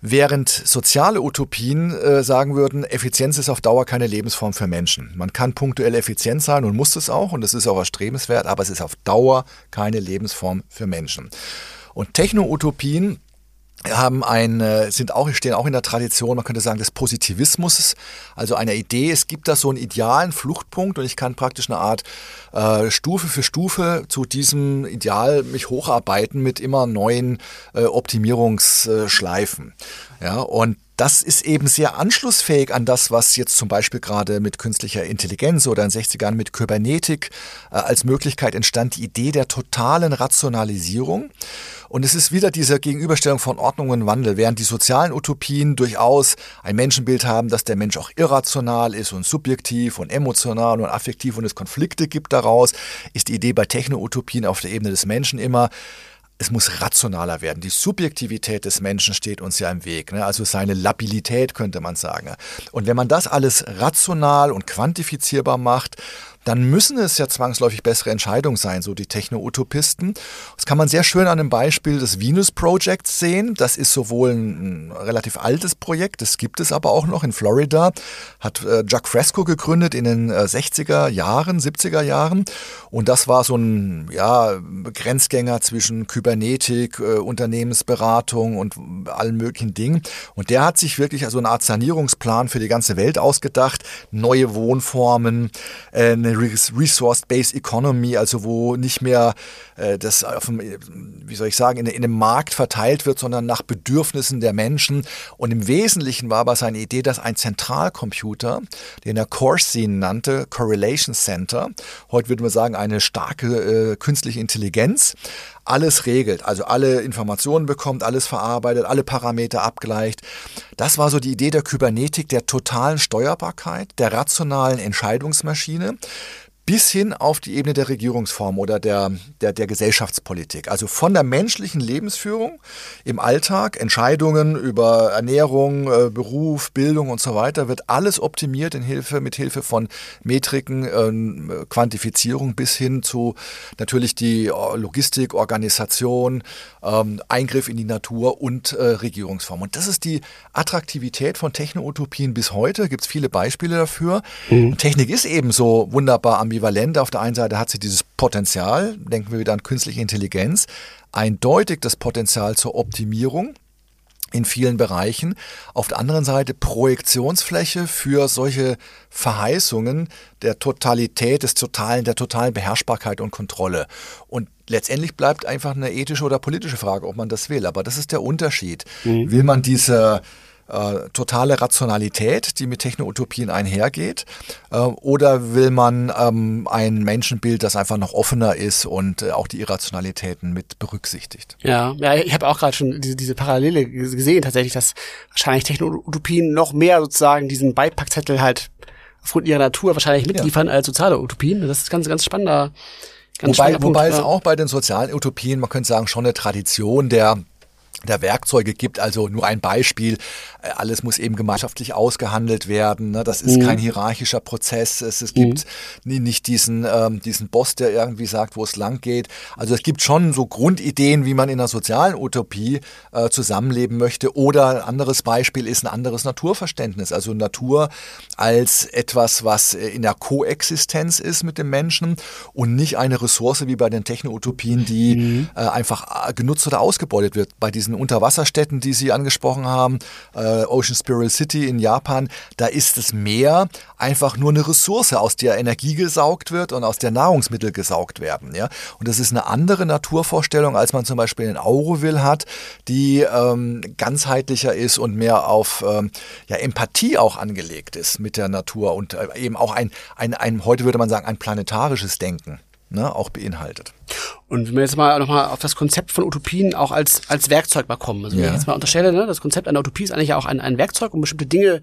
Während soziale Utopien äh, sagen würden, Effizienz ist auf Dauer keine Lebensform für Menschen. Man kann punktuell effizient sein und muss es auch und das ist auch erstrebenswert, aber es ist auf Dauer keine Lebensform für Menschen. Und Techno-Utopien haben ein, sind auch, stehen auch in der Tradition, man könnte sagen, des Positivismus, also einer Idee, es gibt da so einen idealen Fluchtpunkt und ich kann praktisch eine Art äh, Stufe für Stufe zu diesem Ideal mich hocharbeiten mit immer neuen äh, Optimierungsschleifen. Ja, und das ist eben sehr anschlussfähig an das, was jetzt zum Beispiel gerade mit künstlicher Intelligenz oder in den 60ern mit Kybernetik äh, als Möglichkeit entstand, die Idee der totalen Rationalisierung. Und es ist wieder diese Gegenüberstellung von Ordnung und Wandel. Während die sozialen Utopien durchaus ein Menschenbild haben, dass der Mensch auch irrational ist und subjektiv und emotional und affektiv und es Konflikte gibt daraus, ist die Idee bei Techno-Utopien auf der Ebene des Menschen immer, es muss rationaler werden. Die Subjektivität des Menschen steht uns ja im Weg, ne? also seine Labilität könnte man sagen. Und wenn man das alles rational und quantifizierbar macht, dann müssen es ja zwangsläufig bessere Entscheidungen sein, so die Techno-Utopisten. Das kann man sehr schön an dem Beispiel des Venus Projects sehen. Das ist sowohl ein, relativ altes Projekt, das gibt es aber auch noch in Florida, hat äh, Jack Fresco gegründet in den äh, 60er Jahren, 70er Jahren. Und das war so ein ja, Grenzgänger zwischen Kybernetik, äh, Unternehmensberatung und allen möglichen Dingen. Und der hat sich wirklich also eine Art Sanierungsplan für die ganze Welt ausgedacht, neue Wohnformen, äh, Resource-Based Economy, also wo nicht mehr äh, das auf dem, wie soll ich sagen, in, in einem Markt verteilt wird, sondern nach Bedürfnissen der Menschen. Und im Wesentlichen war aber seine Idee, dass ein Zentralcomputer, den er Corsine nannte, Correlation Center, heute würde man sagen, eine starke äh, künstliche Intelligenz, alles regelt, also alle Informationen bekommt, alles verarbeitet, alle Parameter abgleicht. Das war so die Idee der Kybernetik, der totalen Steuerbarkeit, der rationalen Entscheidungsmaschine bis hin auf die Ebene der Regierungsform oder der, der, der Gesellschaftspolitik. Also von der menschlichen Lebensführung im Alltag, Entscheidungen über Ernährung, äh, Beruf, Bildung und so weiter, wird alles optimiert in Hilfe, mit Hilfe von Metriken, äh, Quantifizierung bis hin zu natürlich die Logistik, Organisation, ähm, Eingriff in die Natur und äh, Regierungsform. Und das ist die Attraktivität von Techno-Utopien bis heute. Gibt es viele Beispiele dafür. Mhm. Technik ist eben so wunderbar ambivalent. Auf der einen Seite hat sie dieses Potenzial, denken wir wieder an künstliche Intelligenz, eindeutig das Potenzial zur Optimierung in vielen Bereichen. Auf der anderen Seite Projektionsfläche für solche Verheißungen der Totalität, des totalen, der totalen Beherrschbarkeit und Kontrolle. Und letztendlich bleibt einfach eine ethische oder politische Frage, ob man das will. Aber das ist der Unterschied. Mhm. Will man diese äh, totale Rationalität, die mit Techno-Utopien einhergeht? Äh, oder will man ähm, ein Menschenbild, das einfach noch offener ist und äh, auch die Irrationalitäten mit berücksichtigt? Ja, ja ich habe auch gerade schon diese, diese Parallele gesehen, tatsächlich, dass wahrscheinlich Techno-Utopien noch mehr sozusagen diesen Beipackzettel halt aufgrund ihrer Natur wahrscheinlich mitliefern ja. als soziale Utopien. Das ist ganz, ganz spannender. Ganz wobei, spannender wobei Punkt, es ja. auch bei den sozialen Utopien, man könnte sagen, schon eine Tradition der der Werkzeuge gibt. Also nur ein Beispiel, äh, alles muss eben gemeinschaftlich ausgehandelt werden. Ne? Das ist mhm. kein hierarchischer Prozess. Es, es gibt mhm. nicht diesen, ähm, diesen Boss, der irgendwie sagt, wo es lang geht. Also es gibt schon so Grundideen, wie man in einer sozialen Utopie äh, zusammenleben möchte. Oder ein anderes Beispiel ist ein anderes Naturverständnis. Also Natur als etwas, was in der Koexistenz ist mit dem Menschen und nicht eine Ressource wie bei den Techno-Utopien, die mhm. äh, einfach äh, genutzt oder ausgebeutet wird. Bei diesen Unterwasserstädten, die Sie angesprochen haben, äh, Ocean Spiral City in Japan, da ist das Meer einfach nur eine Ressource, aus der Energie gesaugt wird und aus der Nahrungsmittel gesaugt werden. Ja? Und das ist eine andere Naturvorstellung, als man zum Beispiel in Auroville hat, die ähm, ganzheitlicher ist und mehr auf ähm, ja, Empathie auch angelegt ist mit der Natur und äh, eben auch ein, ein, ein, heute würde man sagen, ein planetarisches Denken ne, auch beinhaltet. Und wenn wir jetzt mal nochmal auf das Konzept von Utopien auch als, als Werkzeug mal kommen. Also wenn ja. ich jetzt mal unterstelle, ne, das Konzept einer Utopie ist eigentlich auch ein, ein Werkzeug, um bestimmte Dinge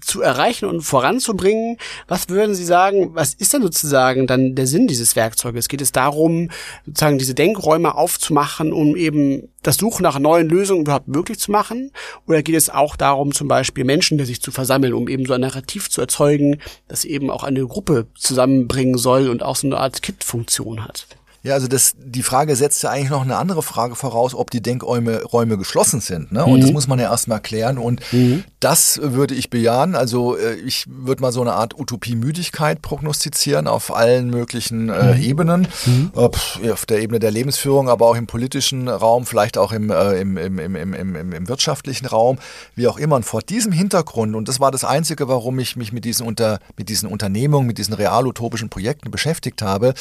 zu erreichen und voranzubringen. Was würden Sie sagen, was ist denn sozusagen dann der Sinn dieses Werkzeuges? Geht es darum, sozusagen diese Denkräume aufzumachen, um eben das Suchen nach neuen Lösungen überhaupt möglich zu machen? Oder geht es auch darum, zum Beispiel Menschen sich zu versammeln, um eben so ein Narrativ zu erzeugen, das eben auch eine Gruppe zusammenbringen soll und auch so eine Art Kit-Funktion hat? Ja, also das, die Frage setzt ja eigentlich noch eine andere Frage voraus, ob die Denkräume Räume geschlossen sind. Ne? Und mhm. das muss man ja erstmal klären. Und mhm. das würde ich bejahen. Also äh, ich würde mal so eine Art Utopie-Müdigkeit prognostizieren auf allen möglichen äh, mhm. Ebenen. Mhm. Äh, auf der Ebene der Lebensführung, aber auch im politischen Raum, vielleicht auch im, äh, im, im, im, im, im, im wirtschaftlichen Raum, wie auch immer. Und vor diesem Hintergrund, und das war das Einzige, warum ich mich mit diesen, unter, mit diesen Unternehmungen, mit diesen real-utopischen Projekten beschäftigt habe,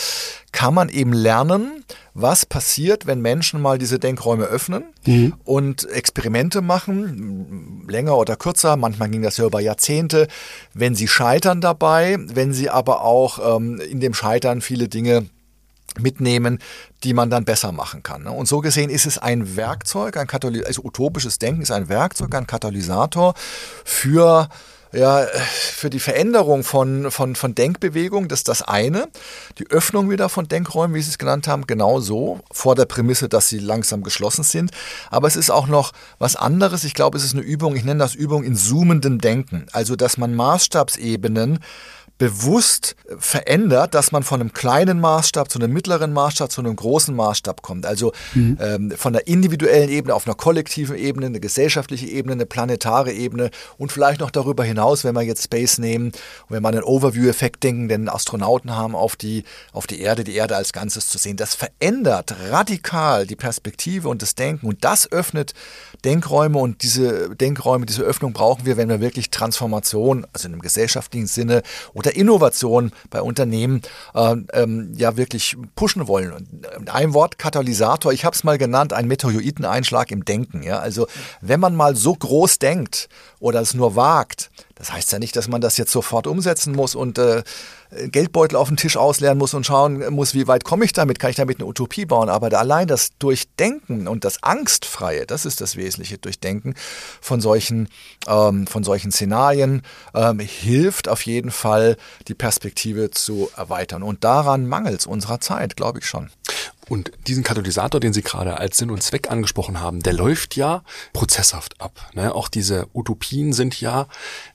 kann man eben lernen, was passiert, wenn Menschen mal diese Denkräume öffnen mhm. und Experimente machen, länger oder kürzer, manchmal ging das ja über Jahrzehnte, wenn sie scheitern dabei, wenn sie aber auch ähm, in dem Scheitern viele Dinge mitnehmen, die man dann besser machen kann. Ne? Und so gesehen ist es ein Werkzeug, ein Katalysator, also utopisches Denken ist ein Werkzeug, ein Katalysator für ja, für die Veränderung von, von, von Denkbewegung, das ist das eine. Die Öffnung wieder von Denkräumen, wie Sie es genannt haben, genau so, vor der Prämisse, dass sie langsam geschlossen sind. Aber es ist auch noch was anderes. Ich glaube, es ist eine Übung, ich nenne das Übung in zoomendem Denken. Also, dass man Maßstabsebenen bewusst verändert, dass man von einem kleinen Maßstab zu einem mittleren Maßstab zu einem großen Maßstab kommt. Also mhm. ähm, von der individuellen Ebene auf einer kollektiven Ebene, eine gesellschaftliche Ebene, eine planetare Ebene und vielleicht noch darüber hinaus, wenn wir jetzt Space nehmen, wenn wir einen Overview-Effekt denken, den Astronauten haben auf die, auf die Erde, die Erde als Ganzes zu sehen. Das verändert radikal die Perspektive und das Denken und das öffnet Denkräume und diese Denkräume, diese Öffnung brauchen wir, wenn wir wirklich Transformation, also in einem gesellschaftlichen Sinne oder der Innovation bei Unternehmen äh, ähm, ja wirklich pushen wollen. Und ein Wort Katalysator, ich habe es mal genannt, ein Meteoriteneinschlag im Denken. Ja? Also wenn man mal so groß denkt oder es nur wagt, das heißt ja nicht, dass man das jetzt sofort umsetzen muss und äh, Geldbeutel auf den Tisch ausleeren muss und schauen muss, wie weit komme ich damit, kann ich damit eine Utopie bauen. Aber allein das Durchdenken und das Angstfreie, das ist das wesentliche Durchdenken von solchen, ähm, von solchen Szenarien, ähm, hilft auf jeden Fall, die Perspektive zu erweitern. Und daran mangelt es unserer Zeit, glaube ich schon. Und diesen Katalysator, den Sie gerade als Sinn und Zweck angesprochen haben, der läuft ja prozesshaft ab. Ne? Auch diese Utopien sind ja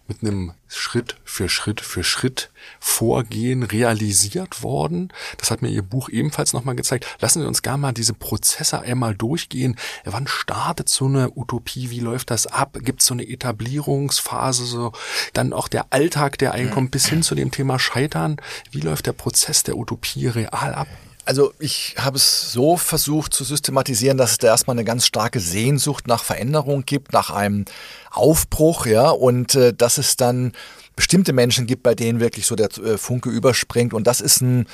mit einem Schritt für Schritt für Schritt Vorgehen realisiert worden. Das hat mir Ihr Buch ebenfalls nochmal gezeigt. Lassen Sie uns gar mal diese Prozesse einmal durchgehen. Wann startet so eine Utopie? Wie läuft das ab? Gibt es so eine Etablierungsphase? So dann auch der Alltag, der einkommt, bis hin zu dem Thema Scheitern. Wie läuft der Prozess der Utopie real ab? Also ich habe es so versucht zu systematisieren, dass es da erstmal eine ganz starke Sehnsucht nach Veränderung gibt, nach einem Aufbruch, ja, und äh, dass es dann bestimmte Menschen gibt, bei denen wirklich so der äh, Funke überspringt. Und das ist ein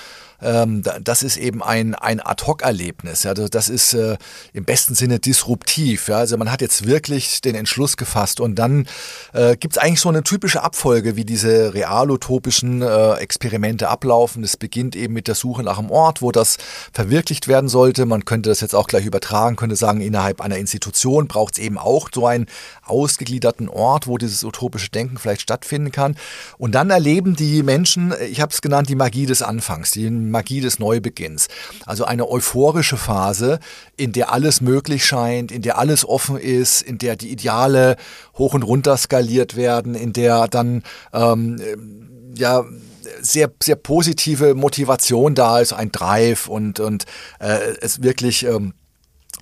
ähm, das ist eben ein, ein Ad-Hoc-Erlebnis. Ja. Das ist äh, im besten Sinne disruptiv. Ja. Also man hat jetzt wirklich den Entschluss gefasst und dann äh, gibt es eigentlich so eine typische Abfolge, wie diese realutopischen äh, Experimente ablaufen. Es beginnt eben mit der Suche nach einem Ort, wo das verwirklicht werden sollte. Man könnte das jetzt auch gleich übertragen, könnte sagen, innerhalb einer Institution braucht es eben auch so einen ausgegliederten Ort, wo dieses utopische Denken vielleicht stattfinden kann. Und dann erleben die Menschen, ich habe es genannt, die Magie des Anfangs, die Magie des Neubeginns. Also eine euphorische Phase, in der alles möglich scheint, in der alles offen ist, in der die Ideale hoch und runter skaliert werden, in der dann ähm, ja sehr, sehr positive Motivation da ist, ein Drive und, und äh, es wirklich ähm,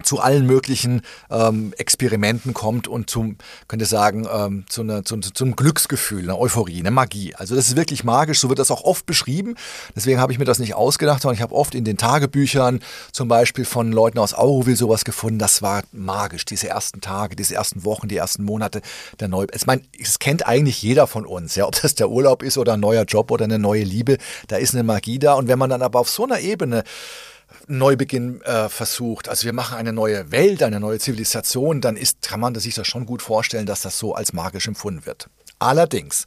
zu allen möglichen ähm, Experimenten kommt und zum, könnte sagen, ähm, zu einer, zum, zum Glücksgefühl, einer Euphorie, eine Magie. Also das ist wirklich magisch, so wird das auch oft beschrieben. Deswegen habe ich mir das nicht ausgedacht, sondern ich habe oft in den Tagebüchern zum Beispiel von Leuten aus Auroville sowas gefunden. Das war magisch, diese ersten Tage, diese ersten Wochen, die ersten Monate der Neu. Ich meine, es kennt eigentlich jeder von uns, ja, ob das der Urlaub ist oder ein neuer Job oder eine neue Liebe, da ist eine Magie da. Und wenn man dann aber auf so einer Ebene Neubeginn äh, versucht, also wir machen eine neue Welt, eine neue Zivilisation, dann ist, kann man sich das schon gut vorstellen, dass das so als magisch empfunden wird. Allerdings,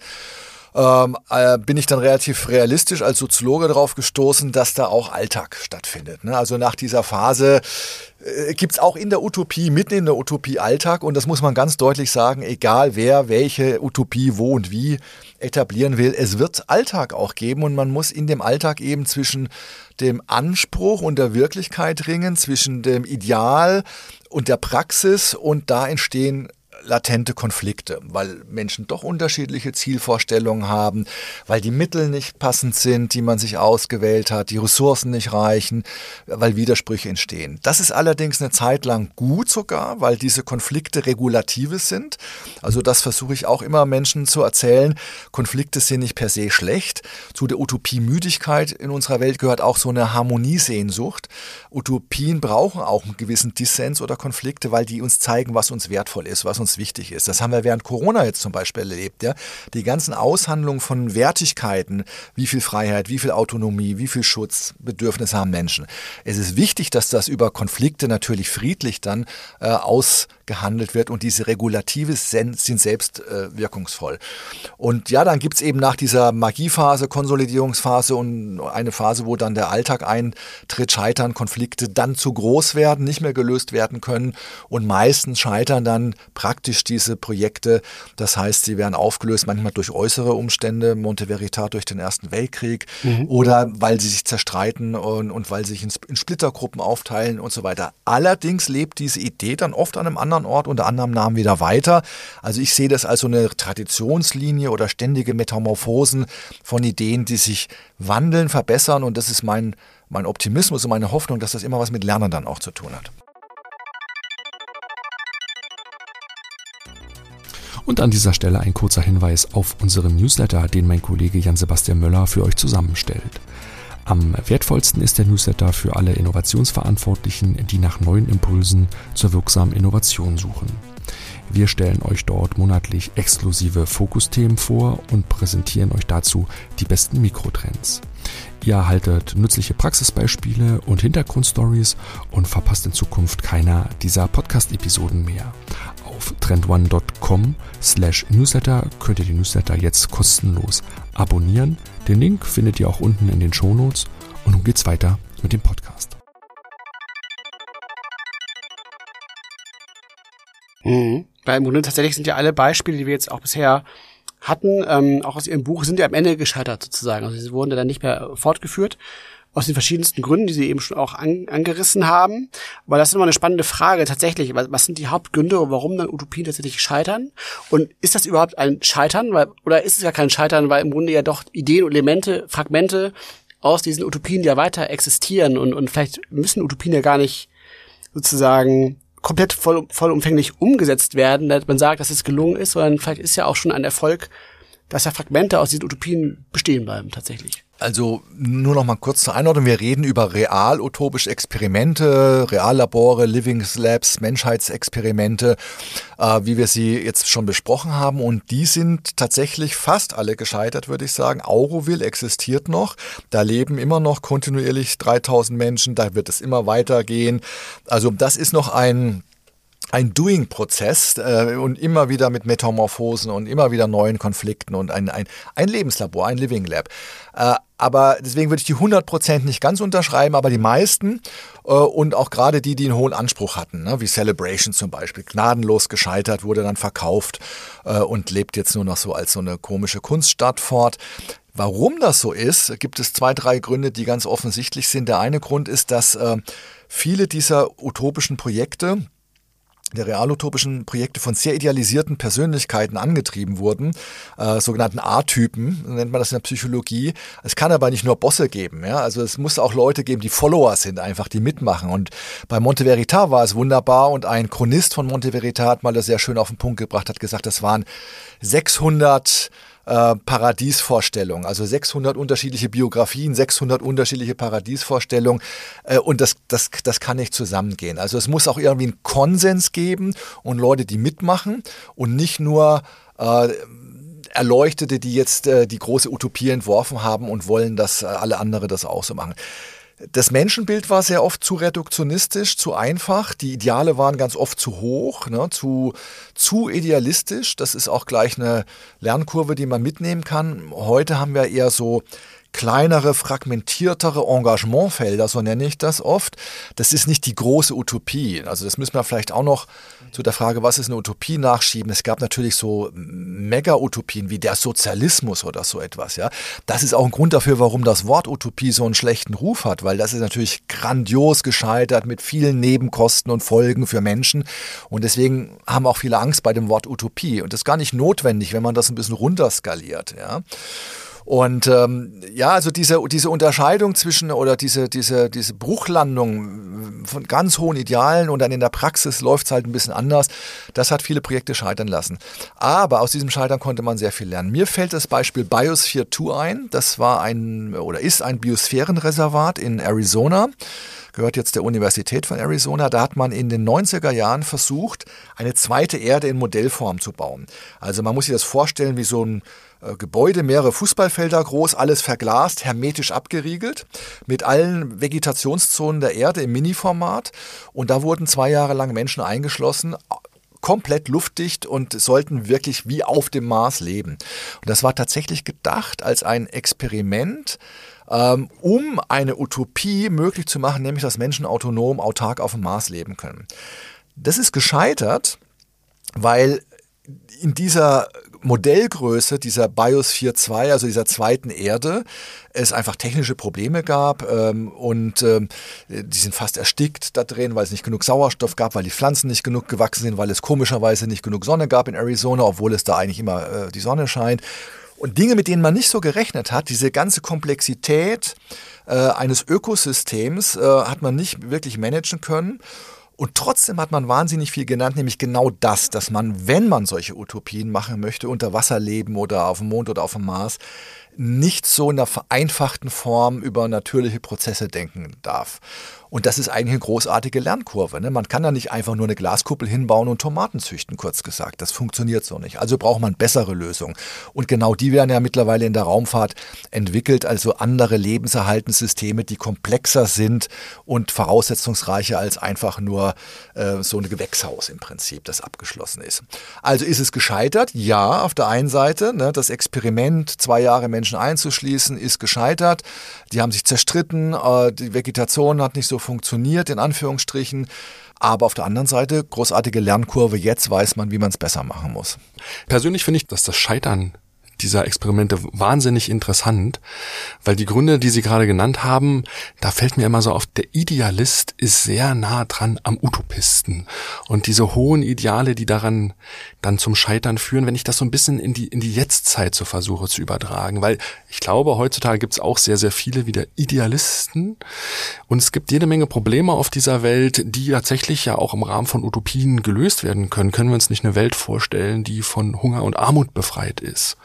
ähm, äh, bin ich dann relativ realistisch als Soziologe darauf gestoßen, dass da auch Alltag stattfindet. Ne? Also nach dieser Phase äh, gibt es auch in der Utopie, mitten in der Utopie Alltag und das muss man ganz deutlich sagen, egal wer welche Utopie wo und wie etablieren will, es wird Alltag auch geben und man muss in dem Alltag eben zwischen dem Anspruch und der Wirklichkeit ringen, zwischen dem Ideal und der Praxis und da entstehen latente Konflikte, weil Menschen doch unterschiedliche Zielvorstellungen haben, weil die Mittel nicht passend sind, die man sich ausgewählt hat, die Ressourcen nicht reichen, weil Widersprüche entstehen. Das ist allerdings eine Zeit lang gut sogar, weil diese Konflikte Regulatives sind. Also das versuche ich auch immer Menschen zu erzählen. Konflikte sind nicht per se schlecht. Zu der Utopie-Müdigkeit in unserer Welt gehört auch so eine Harmoniesehnsucht. Utopien brauchen auch einen gewissen Dissens oder Konflikte, weil die uns zeigen, was uns wertvoll ist, was uns wichtig ist. Das haben wir während Corona jetzt zum Beispiel erlebt. Ja? Die ganzen Aushandlungen von Wertigkeiten, wie viel Freiheit, wie viel Autonomie, wie viel Schutz, Bedürfnisse haben Menschen. Es ist wichtig, dass das über Konflikte natürlich friedlich dann äh, ausgehandelt wird und diese Regulative sind, selbst äh, wirkungsvoll. Und ja, dann gibt es eben nach dieser Magiephase, Konsolidierungsphase und eine Phase, wo dann der Alltag eintritt, scheitern Konflikte dann zu groß werden, nicht mehr gelöst werden können und meistens scheitern dann praktisch praktisch diese Projekte. Das heißt, sie werden aufgelöst, manchmal durch äußere Umstände, Monte Veritat durch den Ersten Weltkrieg mhm. oder weil sie sich zerstreiten und, und weil sie sich in, in Splittergruppen aufteilen und so weiter. Allerdings lebt diese Idee dann oft an einem anderen Ort unter anderem Namen wieder weiter. Also ich sehe das als so eine Traditionslinie oder ständige Metamorphosen von Ideen, die sich wandeln, verbessern und das ist mein, mein Optimismus und meine Hoffnung, dass das immer was mit Lernen dann auch zu tun hat. Und an dieser Stelle ein kurzer Hinweis auf unseren Newsletter, den mein Kollege Jan-Sebastian Möller für euch zusammenstellt. Am wertvollsten ist der Newsletter für alle Innovationsverantwortlichen, die nach neuen Impulsen zur wirksamen Innovation suchen. Wir stellen euch dort monatlich exklusive Fokusthemen vor und präsentieren euch dazu die besten Mikrotrends. Ihr erhaltet nützliche Praxisbeispiele und Hintergrundstories und verpasst in Zukunft keiner dieser Podcast-Episoden mehr. Trendone.com slash newsletter könnt ihr die Newsletter jetzt kostenlos abonnieren. Den Link findet ihr auch unten in den Shownotes. Und nun geht's weiter mit dem Podcast. Mhm. Weil im Grunde tatsächlich sind ja alle Beispiele, die wir jetzt auch bisher hatten, ähm, auch aus ihrem Buch, sind ja am Ende gescheitert sozusagen. Also sie wurden dann nicht mehr fortgeführt aus den verschiedensten Gründen, die Sie eben schon auch an, angerissen haben. Aber das ist immer eine spannende Frage tatsächlich. Was, was sind die Hauptgründe, warum dann Utopien tatsächlich scheitern? Und ist das überhaupt ein Scheitern? Weil, oder ist es ja kein Scheitern, weil im Grunde ja doch Ideen und Elemente, Fragmente aus diesen Utopien ja weiter existieren und, und vielleicht müssen Utopien ja gar nicht sozusagen komplett voll, vollumfänglich umgesetzt werden, dass man sagt, dass es gelungen ist, sondern vielleicht ist ja auch schon ein Erfolg, dass ja Fragmente aus diesen Utopien bestehen bleiben tatsächlich. Also nur noch mal kurz zur Einordnung. Wir reden über real-utopische Experimente, Reallabore, Living Labs, Menschheitsexperimente, äh, wie wir sie jetzt schon besprochen haben. Und die sind tatsächlich fast alle gescheitert, würde ich sagen. Auroville existiert noch. Da leben immer noch kontinuierlich 3000 Menschen. Da wird es immer weitergehen. Also das ist noch ein ein Doing-Prozess äh, und immer wieder mit Metamorphosen und immer wieder neuen Konflikten und ein, ein, ein Lebenslabor, ein Living Lab. Äh, aber deswegen würde ich die 100% nicht ganz unterschreiben, aber die meisten äh, und auch gerade die, die einen hohen Anspruch hatten, ne, wie Celebration zum Beispiel, gnadenlos gescheitert, wurde dann verkauft äh, und lebt jetzt nur noch so als so eine komische Kunststadt fort. Warum das so ist, gibt es zwei, drei Gründe, die ganz offensichtlich sind. Der eine Grund ist, dass äh, viele dieser utopischen Projekte, der realutopischen Projekte von sehr idealisierten Persönlichkeiten angetrieben wurden, äh, sogenannten A-Typen, nennt man das in der Psychologie. Es kann aber nicht nur Bosse geben, ja, also es muss auch Leute geben, die Follower sind, einfach die mitmachen. Und bei Monte Veritat war es wunderbar und ein Chronist von Monte Veritat hat mal das sehr schön auf den Punkt gebracht, hat gesagt, das waren 600 äh, Paradiesvorstellung, also 600 unterschiedliche Biografien, 600 unterschiedliche Paradiesvorstellungen äh, und das, das, das kann nicht zusammengehen. Also es muss auch irgendwie einen Konsens geben und Leute, die mitmachen und nicht nur äh, Erleuchtete, die jetzt äh, die große Utopie entworfen haben und wollen, dass äh, alle andere das auch so machen. Das Menschenbild war sehr oft zu reduktionistisch, zu einfach. Die Ideale waren ganz oft zu hoch, ne, zu, zu idealistisch. Das ist auch gleich eine Lernkurve, die man mitnehmen kann. Heute haben wir eher so kleinere, fragmentiertere Engagementfelder, so nenne ich das oft. Das ist nicht die große Utopie. Also das müssen wir vielleicht auch noch zu der Frage, was ist eine Utopie, nachschieben. Es gab natürlich so Mega-Utopien wie der Sozialismus oder so etwas. Ja, Das ist auch ein Grund dafür, warum das Wort Utopie so einen schlechten Ruf hat, weil das ist natürlich grandios gescheitert mit vielen Nebenkosten und Folgen für Menschen. Und deswegen haben auch viele Angst bei dem Wort Utopie. Und das ist gar nicht notwendig, wenn man das ein bisschen runterskaliert. Ja. Und ähm, ja, also diese, diese Unterscheidung zwischen oder diese, diese, diese Bruchlandung von ganz hohen Idealen und dann in der Praxis läuft es halt ein bisschen anders, das hat viele Projekte scheitern lassen. Aber aus diesem Scheitern konnte man sehr viel lernen. Mir fällt das Beispiel Biosphere 2 ein. Das war ein oder ist ein Biosphärenreservat in Arizona gehört jetzt der Universität von Arizona. Da hat man in den 90er Jahren versucht, eine zweite Erde in Modellform zu bauen. Also man muss sich das vorstellen wie so ein äh, Gebäude, mehrere Fußballfelder groß, alles verglast, hermetisch abgeriegelt, mit allen Vegetationszonen der Erde im Mini-Format. Und da wurden zwei Jahre lang Menschen eingeschlossen, komplett luftdicht und sollten wirklich wie auf dem Mars leben. Und das war tatsächlich gedacht als ein Experiment, ähm, um eine Utopie möglich zu machen, nämlich dass Menschen autonom, autark auf dem Mars leben können. Das ist gescheitert, weil in dieser Modellgröße dieser Biosphere 2, also dieser zweiten Erde, es einfach technische Probleme gab ähm, und ähm, die sind fast erstickt da drin, weil es nicht genug Sauerstoff gab, weil die Pflanzen nicht genug gewachsen sind, weil es komischerweise nicht genug Sonne gab in Arizona, obwohl es da eigentlich immer äh, die Sonne scheint. Und Dinge, mit denen man nicht so gerechnet hat, diese ganze Komplexität äh, eines Ökosystems äh, hat man nicht wirklich managen können. Und trotzdem hat man wahnsinnig viel genannt, nämlich genau das, dass man, wenn man solche Utopien machen möchte, unter Wasser leben oder auf dem Mond oder auf dem Mars, nicht so in einer vereinfachten Form über natürliche Prozesse denken darf. Und das ist eigentlich eine großartige Lernkurve. Ne? Man kann da nicht einfach nur eine Glaskuppel hinbauen und Tomaten züchten, kurz gesagt. Das funktioniert so nicht. Also braucht man bessere Lösungen. Und genau die werden ja mittlerweile in der Raumfahrt entwickelt, also andere Lebenserhaltenssysteme, die komplexer sind und voraussetzungsreicher als einfach nur äh, so ein Gewächshaus im Prinzip, das abgeschlossen ist. Also ist es gescheitert? Ja, auf der einen Seite. Ne? Das Experiment, zwei Jahre Menschen einzuschließen, ist gescheitert. Die haben sich zerstritten, äh, die Vegetation hat nicht so funktioniert, in Anführungsstrichen. Aber auf der anderen Seite, großartige Lernkurve, jetzt weiß man, wie man es besser machen muss. Persönlich finde ich, dass das Scheitern dieser Experimente wahnsinnig interessant, weil die Gründe, die Sie gerade genannt haben, da fällt mir immer so auf, der Idealist ist sehr nah dran am Utopisten. Und diese hohen Ideale, die daran dann zum Scheitern führen, wenn ich das so ein bisschen in die, in die Jetztzeit so versuche zu übertragen, weil ich glaube, heutzutage gibt es auch sehr, sehr viele wieder Idealisten und es gibt jede Menge Probleme auf dieser Welt, die tatsächlich ja auch im Rahmen von Utopien gelöst werden können. Können wir uns nicht eine Welt vorstellen, die von Hunger und Armut befreit ist?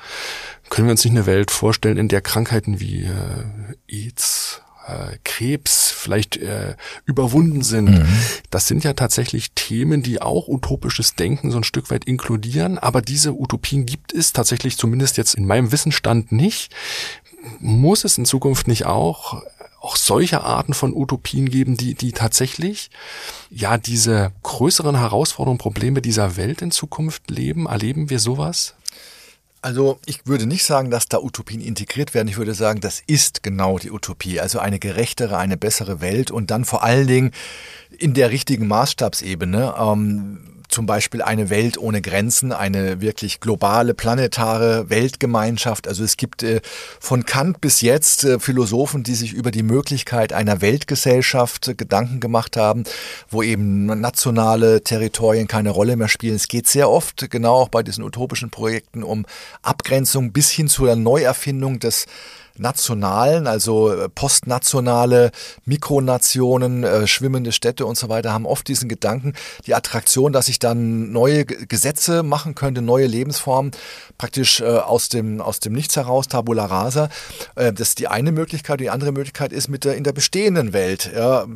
Können wir uns nicht eine Welt vorstellen, in der Krankheiten wie äh, AIDS, äh, Krebs vielleicht äh, überwunden sind. Mhm. Das sind ja tatsächlich Themen, die auch utopisches Denken so ein Stück weit inkludieren, aber diese Utopien gibt es tatsächlich zumindest jetzt in meinem Wissensstand nicht. Muss es in Zukunft nicht auch auch solche Arten von Utopien geben, die, die tatsächlich ja diese größeren Herausforderungen, Probleme dieser Welt in Zukunft leben? Erleben wir sowas? Also ich würde nicht sagen, dass da Utopien integriert werden. Ich würde sagen, das ist genau die Utopie. Also eine gerechtere, eine bessere Welt und dann vor allen Dingen in der richtigen Maßstabsebene. Ähm, zum Beispiel eine Welt ohne Grenzen, eine wirklich globale, planetare Weltgemeinschaft. Also es gibt äh, von Kant bis jetzt äh, Philosophen, die sich über die Möglichkeit einer Weltgesellschaft äh, Gedanken gemacht haben, wo eben nationale Territorien keine Rolle mehr spielen. Es geht sehr oft, genau auch bei diesen utopischen Projekten, um Abgrenzung bis hin zu der Neuerfindung des nationalen, also äh, postnationale Mikronationen, äh, schwimmende Städte und so weiter haben oft diesen Gedanken, die Attraktion, dass ich dann neue Gesetze machen könnte, neue Lebensformen, praktisch äh, aus, dem, aus dem Nichts heraus, Tabula rasa. Äh, das ist die eine Möglichkeit. Die andere Möglichkeit ist mit der, in der bestehenden Welt. Ja,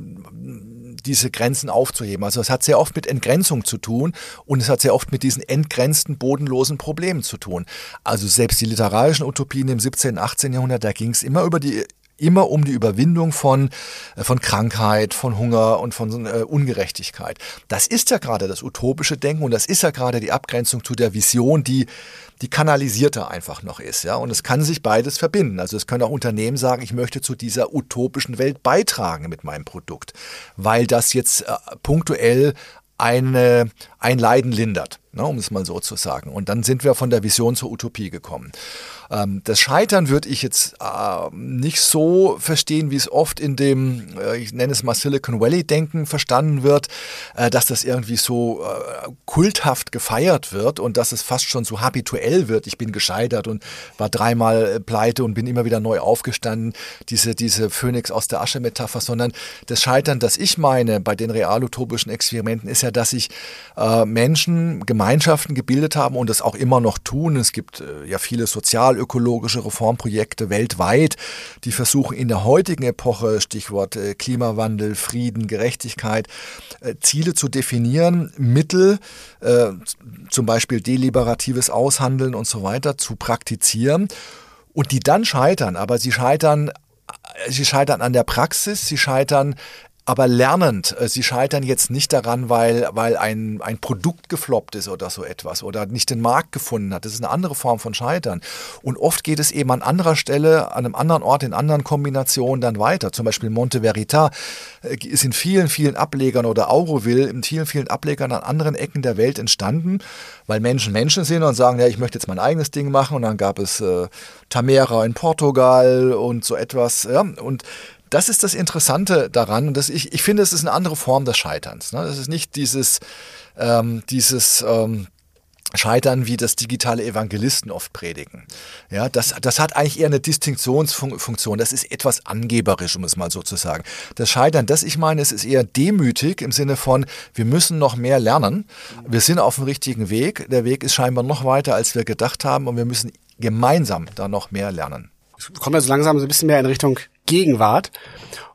diese Grenzen aufzuheben. Also es hat sehr oft mit Entgrenzung zu tun und es hat sehr oft mit diesen entgrenzten, bodenlosen Problemen zu tun. Also selbst die literarischen Utopien im 17., 18. Jahrhundert, da ging es immer über die immer um die Überwindung von, äh, von Krankheit, von Hunger und von äh, Ungerechtigkeit. Das ist ja gerade das utopische Denken und das ist ja gerade die Abgrenzung zu der Vision, die die kanalisierter einfach noch ist, ja. Und es kann sich beides verbinden. Also es können auch Unternehmen sagen, ich möchte zu dieser utopischen Welt beitragen mit meinem Produkt, weil das jetzt äh, punktuell eine, ein Leiden lindert ne, um es mal so zu sagen. Und dann sind wir von der Vision zur Utopie gekommen. Ähm, das Scheitern würde ich jetzt äh, nicht so verstehen, wie es oft in dem, äh, ich nenne es mal Silicon Valley-Denken verstanden wird, äh, dass das irgendwie so äh, kulthaft gefeiert wird und dass es fast schon so habituell wird. Ich bin gescheitert und war dreimal äh, pleite und bin immer wieder neu aufgestanden. Diese, diese Phönix aus der Asche-Metapher, sondern das Scheitern, das ich meine bei den realutopischen Experimenten, ist ja, dass sich äh, Menschen Gemeinschaften gebildet haben und es auch immer noch tun. Es gibt ja viele sozialökologische Reformprojekte weltweit, die versuchen in der heutigen Epoche, Stichwort äh, Klimawandel, Frieden, Gerechtigkeit, äh, Ziele zu definieren, Mittel, äh, zum Beispiel deliberatives Aushandeln und so weiter, zu praktizieren und die dann scheitern. Aber sie scheitern Sie scheitern an der Praxis, sie scheitern aber lernend. Äh, sie scheitern jetzt nicht daran, weil, weil ein, ein Produkt gefloppt ist oder so etwas oder nicht den Markt gefunden hat. Das ist eine andere Form von Scheitern. Und oft geht es eben an anderer Stelle, an einem anderen Ort, in anderen Kombinationen dann weiter. Zum Beispiel Monte Verita äh, ist in vielen, vielen Ablegern oder Auroville in vielen, vielen Ablegern an anderen Ecken der Welt entstanden, weil Menschen Menschen sind und sagen, ja, ich möchte jetzt mein eigenes Ding machen. Und dann gab es äh, Tamera in Portugal und so etwas. Ja. Und das ist das Interessante daran. Und das, ich, ich finde, es ist eine andere Form des Scheiterns. Ne? Das ist nicht dieses, ähm, dieses ähm, Scheitern, wie das digitale Evangelisten oft predigen. Ja, das, das hat eigentlich eher eine Distinktionsfunktion. Das ist etwas angeberisch, um es mal so zu sagen. Das Scheitern, das ich meine, es ist eher demütig im Sinne von, wir müssen noch mehr lernen. Wir sind auf dem richtigen Weg. Der Weg ist scheinbar noch weiter, als wir gedacht haben und wir müssen gemeinsam da noch mehr lernen. Es kommt also langsam so ein bisschen mehr in Richtung Gegenwart.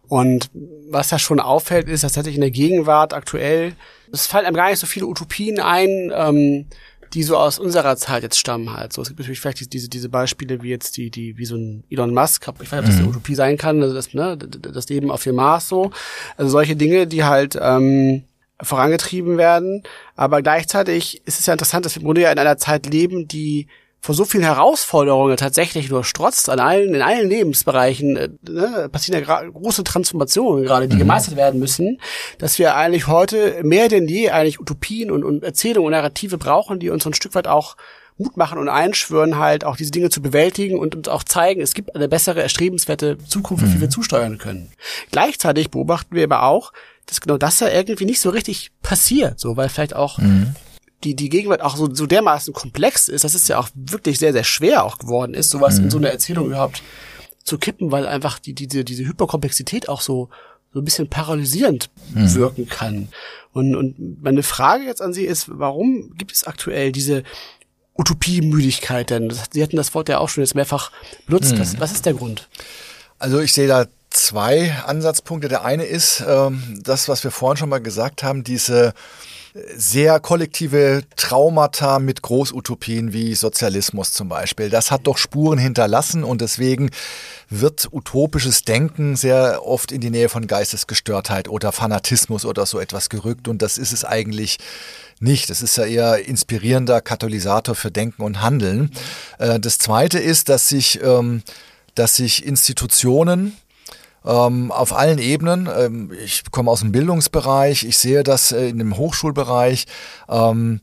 Und was da schon auffällt, ist, dass tatsächlich in der Gegenwart aktuell, es fallen einem gar nicht so viele Utopien ein, ähm, die so aus unserer Zeit jetzt stammen halt. So, es gibt natürlich vielleicht diese, diese Beispiele wie jetzt die, die, wie so ein Elon Musk, ich weiß nicht, ob das eine mhm. Utopie sein kann, also das, ne, das Leben auf dem Mars so. Also solche Dinge, die halt ähm, vorangetrieben werden. Aber gleichzeitig ist es ja interessant, dass wir im Grunde ja in einer Zeit leben, die vor so vielen Herausforderungen tatsächlich nur strotzt an allen, in allen Lebensbereichen, äh, ne, passieren ja große Transformationen gerade, die mhm. gemeistert werden müssen, dass wir eigentlich heute mehr denn je eigentlich Utopien und, und Erzählungen und Narrative brauchen, die uns so ein Stück weit auch Mut machen und einschwören, halt auch diese Dinge zu bewältigen und uns auch zeigen, es gibt eine bessere, erstrebenswerte Zukunft, auf die wir mhm. zusteuern können. Gleichzeitig beobachten wir aber auch, dass genau das ja irgendwie nicht so richtig passiert, so, weil vielleicht auch mhm die, die Gegenwart auch so, so dermaßen komplex ist, dass es ja auch wirklich sehr, sehr schwer auch geworden ist, sowas mhm. in so eine Erzählung überhaupt zu kippen, weil einfach die, diese, diese Hyperkomplexität auch so, so ein bisschen paralysierend mhm. wirken kann. Und, und meine Frage jetzt an Sie ist, warum gibt es aktuell diese Utopiemüdigkeit denn? Sie hatten das Wort ja auch schon jetzt mehrfach benutzt. Mhm. Was, was ist der Grund? Also ich sehe da zwei Ansatzpunkte. Der eine ist ähm, das, was wir vorhin schon mal gesagt haben, diese sehr kollektive Traumata mit Großutopien wie Sozialismus zum Beispiel. Das hat doch Spuren hinterlassen und deswegen wird utopisches Denken sehr oft in die Nähe von Geistesgestörtheit oder Fanatismus oder so etwas gerückt und das ist es eigentlich nicht. Das ist ja eher inspirierender Katalysator für Denken und Handeln. Äh, das Zweite ist, dass sich, ähm, dass sich Institutionen ähm, auf allen Ebenen. Ähm, ich komme aus dem Bildungsbereich, ich sehe das äh, in dem Hochschulbereich. Ähm,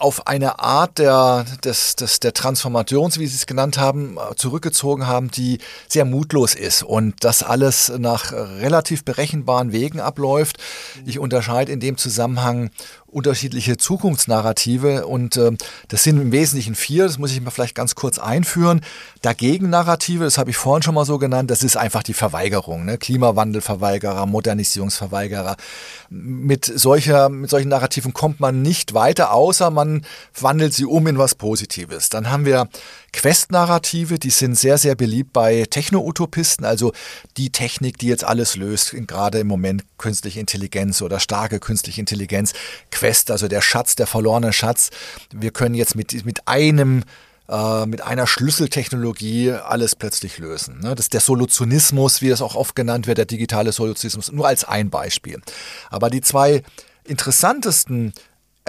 auf eine Art der, des, des, der Transformation, wie Sie es genannt haben, äh, zurückgezogen haben, die sehr mutlos ist und das alles nach relativ berechenbaren Wegen abläuft. Ich unterscheide in dem Zusammenhang unterschiedliche Zukunftsnarrative und äh, das sind im Wesentlichen vier, das muss ich mal vielleicht ganz kurz einführen. Dagegen Narrative, das habe ich vorhin schon mal so genannt, das ist einfach die Verweigerung, ne? Klimawandelverweigerer, Modernisierungsverweigerer. Mit, solcher, mit solchen Narrativen kommt man nicht weiter, außer man wandelt sie um in was Positives. Dann haben wir Quest-Narrative, die sind sehr, sehr beliebt bei Techno-Utopisten, also die Technik, die jetzt alles löst, gerade im Moment künstliche Intelligenz oder starke künstliche Intelligenz. Quest, also der Schatz, der verlorene Schatz. Wir können jetzt mit, mit einem äh, mit einer Schlüsseltechnologie alles plötzlich lösen. Ne? Das ist der Solutionismus, wie das auch oft genannt wird, der digitale Solutionismus, nur als ein Beispiel. Aber die zwei interessantesten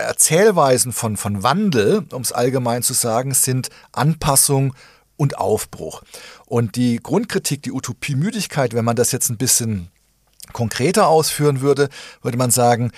Erzählweisen von, von Wandel, um es allgemein zu sagen, sind Anpassung und Aufbruch. Und die Grundkritik, die Utopiemüdigkeit, wenn man das jetzt ein bisschen konkreter ausführen würde, würde man sagen,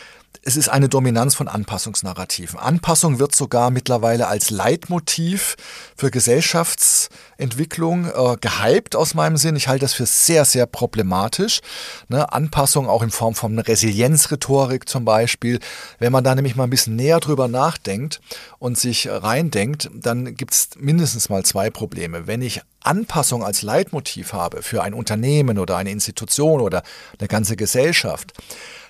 es ist eine Dominanz von Anpassungsnarrativen. Anpassung wird sogar mittlerweile als Leitmotiv für Gesellschaftsentwicklung äh, gehypt aus meinem Sinn. Ich halte das für sehr, sehr problematisch. Ne? Anpassung auch in Form von Resilienzrhetorik zum Beispiel. Wenn man da nämlich mal ein bisschen näher drüber nachdenkt und sich reindenkt, dann gibt es mindestens mal zwei Probleme. Wenn ich Anpassung als Leitmotiv habe für ein Unternehmen oder eine Institution oder eine ganze Gesellschaft,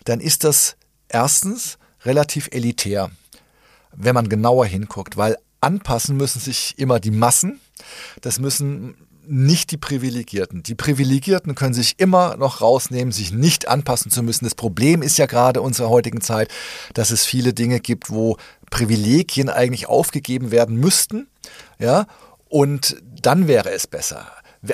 dann ist das erstens relativ elitär, wenn man genauer hinguckt, weil anpassen müssen sich immer die Massen. Das müssen nicht die Privilegierten. Die Privilegierten können sich immer noch rausnehmen, sich nicht anpassen zu müssen. Das Problem ist ja gerade unserer heutigen Zeit, dass es viele Dinge gibt, wo Privilegien eigentlich aufgegeben werden müssten. Ja, und dann wäre es besser.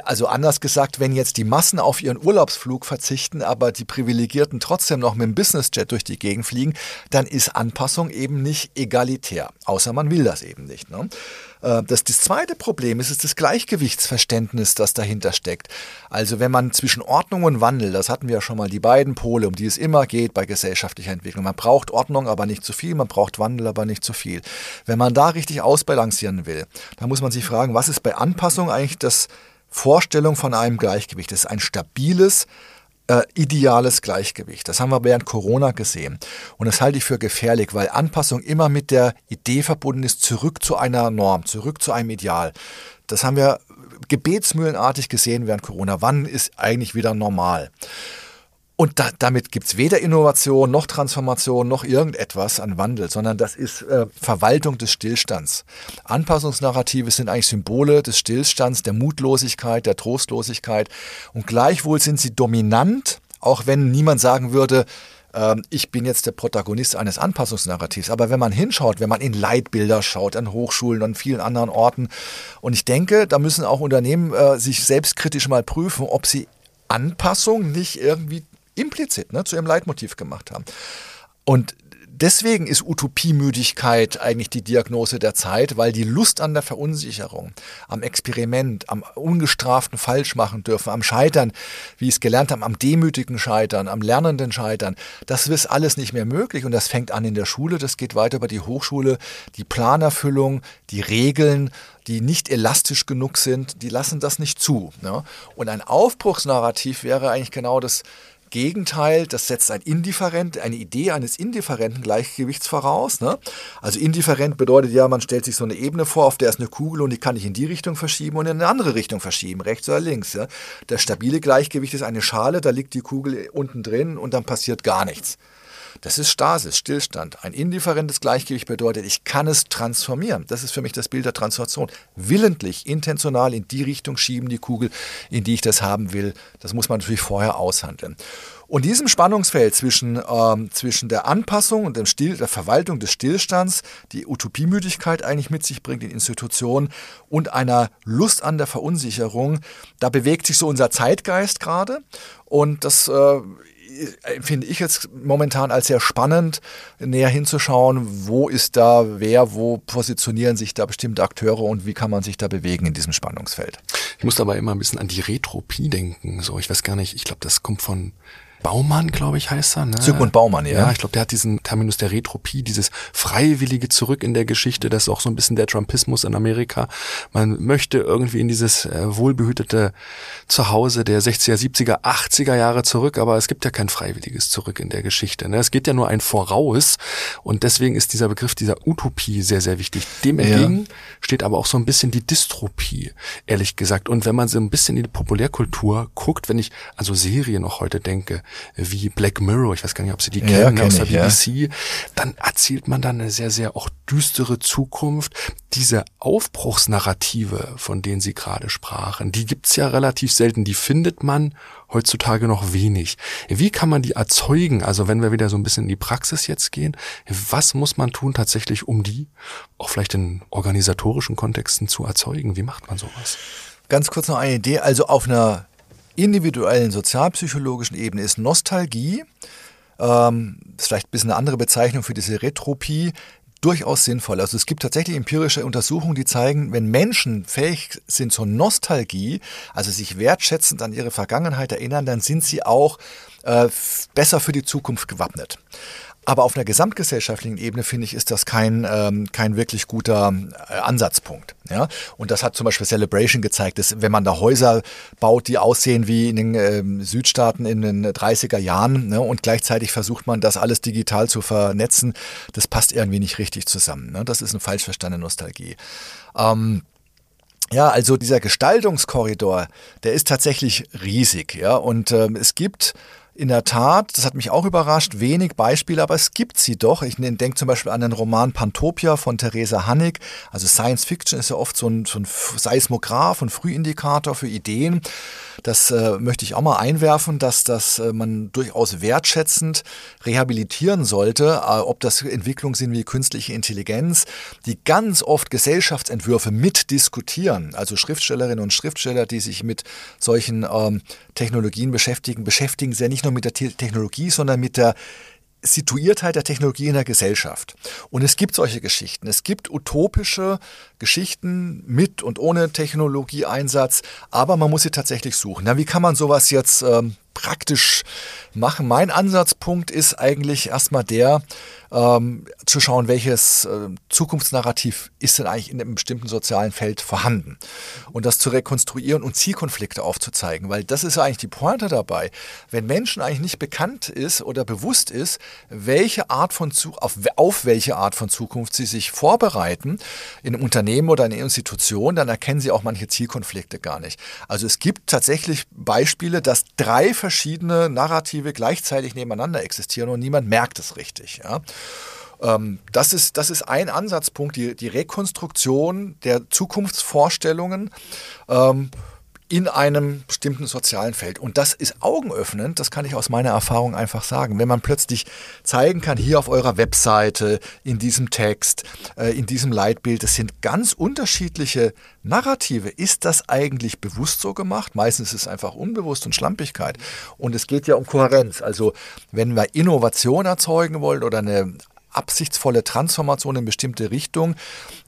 Also anders gesagt, wenn jetzt die Massen auf ihren Urlaubsflug verzichten, aber die Privilegierten trotzdem noch mit dem Businessjet durch die Gegend fliegen, dann ist Anpassung eben nicht egalitär. Außer man will das eben nicht. Ne? Äh, das, das zweite Problem ist, ist das Gleichgewichtsverständnis, das dahinter steckt. Also wenn man zwischen Ordnung und Wandel, das hatten wir ja schon mal, die beiden Pole, um die es immer geht bei gesellschaftlicher Entwicklung. Man braucht Ordnung, aber nicht zu viel, man braucht Wandel, aber nicht zu viel. Wenn man da richtig ausbalancieren will, dann muss man sich fragen, was ist bei Anpassung eigentlich das Vorstellung von einem Gleichgewicht. Das ist ein stabiles, äh, ideales Gleichgewicht. Das haben wir während Corona gesehen. Und das halte ich für gefährlich, weil Anpassung immer mit der Idee verbunden ist, zurück zu einer Norm, zurück zu einem Ideal. Das haben wir gebetsmühlenartig gesehen während Corona. Wann ist eigentlich wieder normal? Und da, damit gibt's weder Innovation noch Transformation noch irgendetwas an Wandel, sondern das ist äh, Verwaltung des Stillstands. Anpassungsnarrative sind eigentlich Symbole des Stillstands, der Mutlosigkeit, der Trostlosigkeit. Und gleichwohl sind sie dominant, auch wenn niemand sagen würde, äh, ich bin jetzt der Protagonist eines Anpassungsnarrativs. Aber wenn man hinschaut, wenn man in Leitbilder schaut, an Hochschulen, an vielen anderen Orten, und ich denke, da müssen auch Unternehmen äh, sich selbstkritisch mal prüfen, ob sie Anpassung nicht irgendwie implizit ne, zu ihrem Leitmotiv gemacht haben. Und deswegen ist Utopiemüdigkeit eigentlich die Diagnose der Zeit, weil die Lust an der Verunsicherung, am Experiment, am ungestraften Falschmachen dürfen, am Scheitern, wie ich es gelernt habe, am demütigen Scheitern, am lernenden Scheitern, das ist alles nicht mehr möglich und das fängt an in der Schule, das geht weiter über die Hochschule, die Planerfüllung, die Regeln, die nicht elastisch genug sind, die lassen das nicht zu. Ne? Und ein Aufbruchsnarrativ wäre eigentlich genau das Gegenteil, das setzt ein indifferent, eine Idee eines indifferenten Gleichgewichts voraus. Ne? Also indifferent bedeutet ja, man stellt sich so eine Ebene vor, auf der ist eine Kugel und die kann ich in die Richtung verschieben und in eine andere Richtung verschieben, rechts oder links. Ja? Das stabile Gleichgewicht ist eine Schale, da liegt die Kugel unten drin und dann passiert gar nichts. Das ist Stasis, Stillstand. Ein indifferentes Gleichgewicht bedeutet, ich kann es transformieren. Das ist für mich das Bild der Transformation. Willentlich, intentional in die Richtung schieben, die Kugel, in die ich das haben will. Das muss man natürlich vorher aushandeln. Und diesem Spannungsfeld zwischen, ähm, zwischen der Anpassung und dem Still, der Verwaltung des Stillstands, die Utopiemüdigkeit eigentlich mit sich bringt in Institutionen und einer Lust an der Verunsicherung, da bewegt sich so unser Zeitgeist gerade. Und das äh, finde ich jetzt momentan als sehr spannend, näher hinzuschauen, wo ist da wer, wo positionieren sich da bestimmte Akteure und wie kann man sich da bewegen in diesem Spannungsfeld. Ich muss dabei immer ein bisschen an die Retropie denken. So, ich weiß gar nicht, ich glaube, das kommt von Baumann, glaube ich, heißt er. Ne? Zygmunt Baumann, ja. Ja, ich glaube, der hat diesen Terminus der Retropie, dieses freiwillige Zurück in der Geschichte, das ist auch so ein bisschen der Trumpismus in Amerika. Man möchte irgendwie in dieses äh, wohlbehütete Zuhause der 60er, 70er, 80er Jahre zurück, aber es gibt ja kein freiwilliges Zurück in der Geschichte. Ne? Es geht ja nur ein Voraus und deswegen ist dieser Begriff dieser Utopie sehr, sehr wichtig. Dem entgegen ja. steht aber auch so ein bisschen die Dystropie, ehrlich gesagt. Und wenn man so ein bisschen in die Populärkultur guckt, wenn ich also Serien auch heute denke, wie Black Mirror, ich weiß gar nicht, ob Sie die kennen, ja, aus der BBC, ja. dann erzählt man dann eine sehr, sehr auch düstere Zukunft. Diese Aufbruchsnarrative, von denen Sie gerade sprachen, die gibt's ja relativ selten, die findet man heutzutage noch wenig. Wie kann man die erzeugen? Also wenn wir wieder so ein bisschen in die Praxis jetzt gehen, was muss man tun tatsächlich, um die auch vielleicht in organisatorischen Kontexten zu erzeugen? Wie macht man sowas? Ganz kurz noch eine Idee. Also auf einer individuellen sozialpsychologischen Ebene ist Nostalgie, ähm, ist vielleicht ein bisschen eine andere Bezeichnung für diese Retropie, durchaus sinnvoll. Also es gibt tatsächlich empirische Untersuchungen, die zeigen, wenn Menschen fähig sind zur Nostalgie, also sich wertschätzend an ihre Vergangenheit erinnern, dann sind sie auch äh, besser für die Zukunft gewappnet. Aber auf einer gesamtgesellschaftlichen Ebene finde ich, ist das kein, ähm, kein wirklich guter äh, Ansatzpunkt. Ja? Und das hat zum Beispiel Celebration gezeigt, dass wenn man da Häuser baut, die aussehen wie in den ähm, Südstaaten in den 30er Jahren ne? und gleichzeitig versucht man, das alles digital zu vernetzen, das passt irgendwie nicht richtig zusammen. Ne? Das ist eine falsch verstandene Nostalgie. Ähm, ja, also dieser Gestaltungskorridor, der ist tatsächlich riesig, ja, und ähm, es gibt in der Tat, das hat mich auch überrascht, wenig Beispiele, aber es gibt sie doch. Ich denke zum Beispiel an den Roman Pantopia von Theresa Hannig. Also Science Fiction ist ja oft so ein, so ein Seismograph und Frühindikator für Ideen. Das äh, möchte ich auch mal einwerfen, dass das äh, man durchaus wertschätzend rehabilitieren sollte, äh, ob das Entwicklungen sind wie künstliche Intelligenz, die ganz oft Gesellschaftsentwürfe mitdiskutieren. Also Schriftstellerinnen und Schriftsteller, die sich mit solchen ähm, Technologien beschäftigen, beschäftigen sich ja nicht nur mit der Technologie, sondern mit der Situiertheit der Technologie in der Gesellschaft. Und es gibt solche Geschichten. Es gibt utopische Geschichten mit und ohne Technologieeinsatz, aber man muss sie tatsächlich suchen. Na, wie kann man sowas jetzt ähm, praktisch machen? Mein Ansatzpunkt ist eigentlich erstmal der, ähm, zu schauen, welches äh, Zukunftsnarrativ ist denn eigentlich in einem bestimmten sozialen Feld vorhanden. Und das zu rekonstruieren und Zielkonflikte aufzuzeigen, weil das ist ja eigentlich die Pointe dabei. Wenn Menschen eigentlich nicht bekannt ist oder bewusst ist, welche Art von auf, auf welche Art von Zukunft sie sich vorbereiten, in einem Unternehmen oder in einer Institution, dann erkennen sie auch manche Zielkonflikte gar nicht. Also es gibt tatsächlich Beispiele, dass drei verschiedene Narrative gleichzeitig nebeneinander existieren und niemand merkt es richtig. Ja? Ähm, das, ist, das ist ein Ansatzpunkt, die, die Rekonstruktion der Zukunftsvorstellungen. Ähm, in einem bestimmten sozialen Feld. Und das ist augenöffnend, das kann ich aus meiner Erfahrung einfach sagen. Wenn man plötzlich zeigen kann, hier auf eurer Webseite, in diesem Text, äh, in diesem Leitbild, es sind ganz unterschiedliche Narrative. Ist das eigentlich bewusst so gemacht? Meistens ist es einfach unbewusst und Schlampigkeit. Und es geht ja um Kohärenz. Also wenn wir Innovation erzeugen wollen oder eine absichtsvolle Transformation in bestimmte Richtung,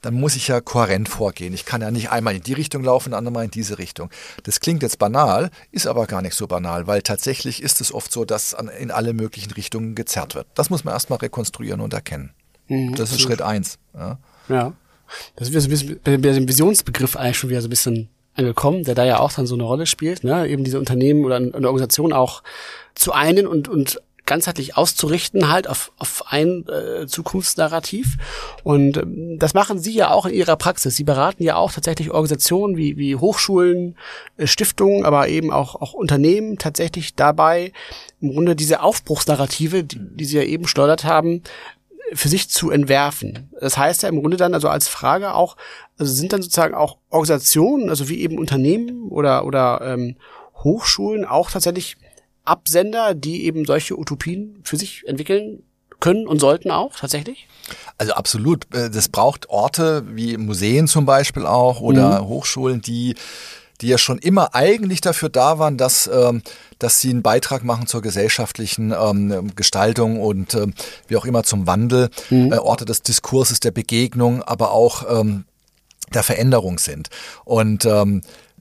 dann muss ich ja kohärent vorgehen. Ich kann ja nicht einmal in die Richtung laufen, einmal in diese Richtung. Das klingt jetzt banal, ist aber gar nicht so banal, weil tatsächlich ist es oft so, dass in alle möglichen Richtungen gezerrt wird. Das muss man erstmal rekonstruieren und erkennen. Mhm, das ist Schritt eins. Ja. ja. Das ist ein bisschen, der Visionsbegriff eigentlich schon wieder so ein bisschen angekommen, der da ja auch dann so eine Rolle spielt, ne? eben diese Unternehmen oder eine Organisation auch zu einen und, und ganzheitlich auszurichten, halt auf, auf ein äh, Zukunftsnarrativ. Und ähm, das machen Sie ja auch in Ihrer Praxis. Sie beraten ja auch tatsächlich Organisationen wie, wie Hochschulen, äh, Stiftungen, aber eben auch, auch Unternehmen tatsächlich dabei, im Grunde diese Aufbruchsnarrative, die, die Sie ja eben schleudert haben, für sich zu entwerfen. Das heißt ja im Grunde dann also als Frage auch, also sind dann sozusagen auch Organisationen, also wie eben Unternehmen oder oder ähm, Hochschulen auch tatsächlich Absender, die eben solche Utopien für sich entwickeln können und sollten auch tatsächlich? Also absolut. Äh, das braucht Orte wie Museen zum Beispiel auch oder mhm. Hochschulen, die die ja schon immer eigentlich dafür da waren, dass, ähm, dass sie einen Beitrag machen zur gesellschaftlichen ähm, Gestaltung und ähm, wie auch immer zum Wandel, mhm. äh, Orte des Diskurses, der Begegnung, aber auch der Veränderung sind. Und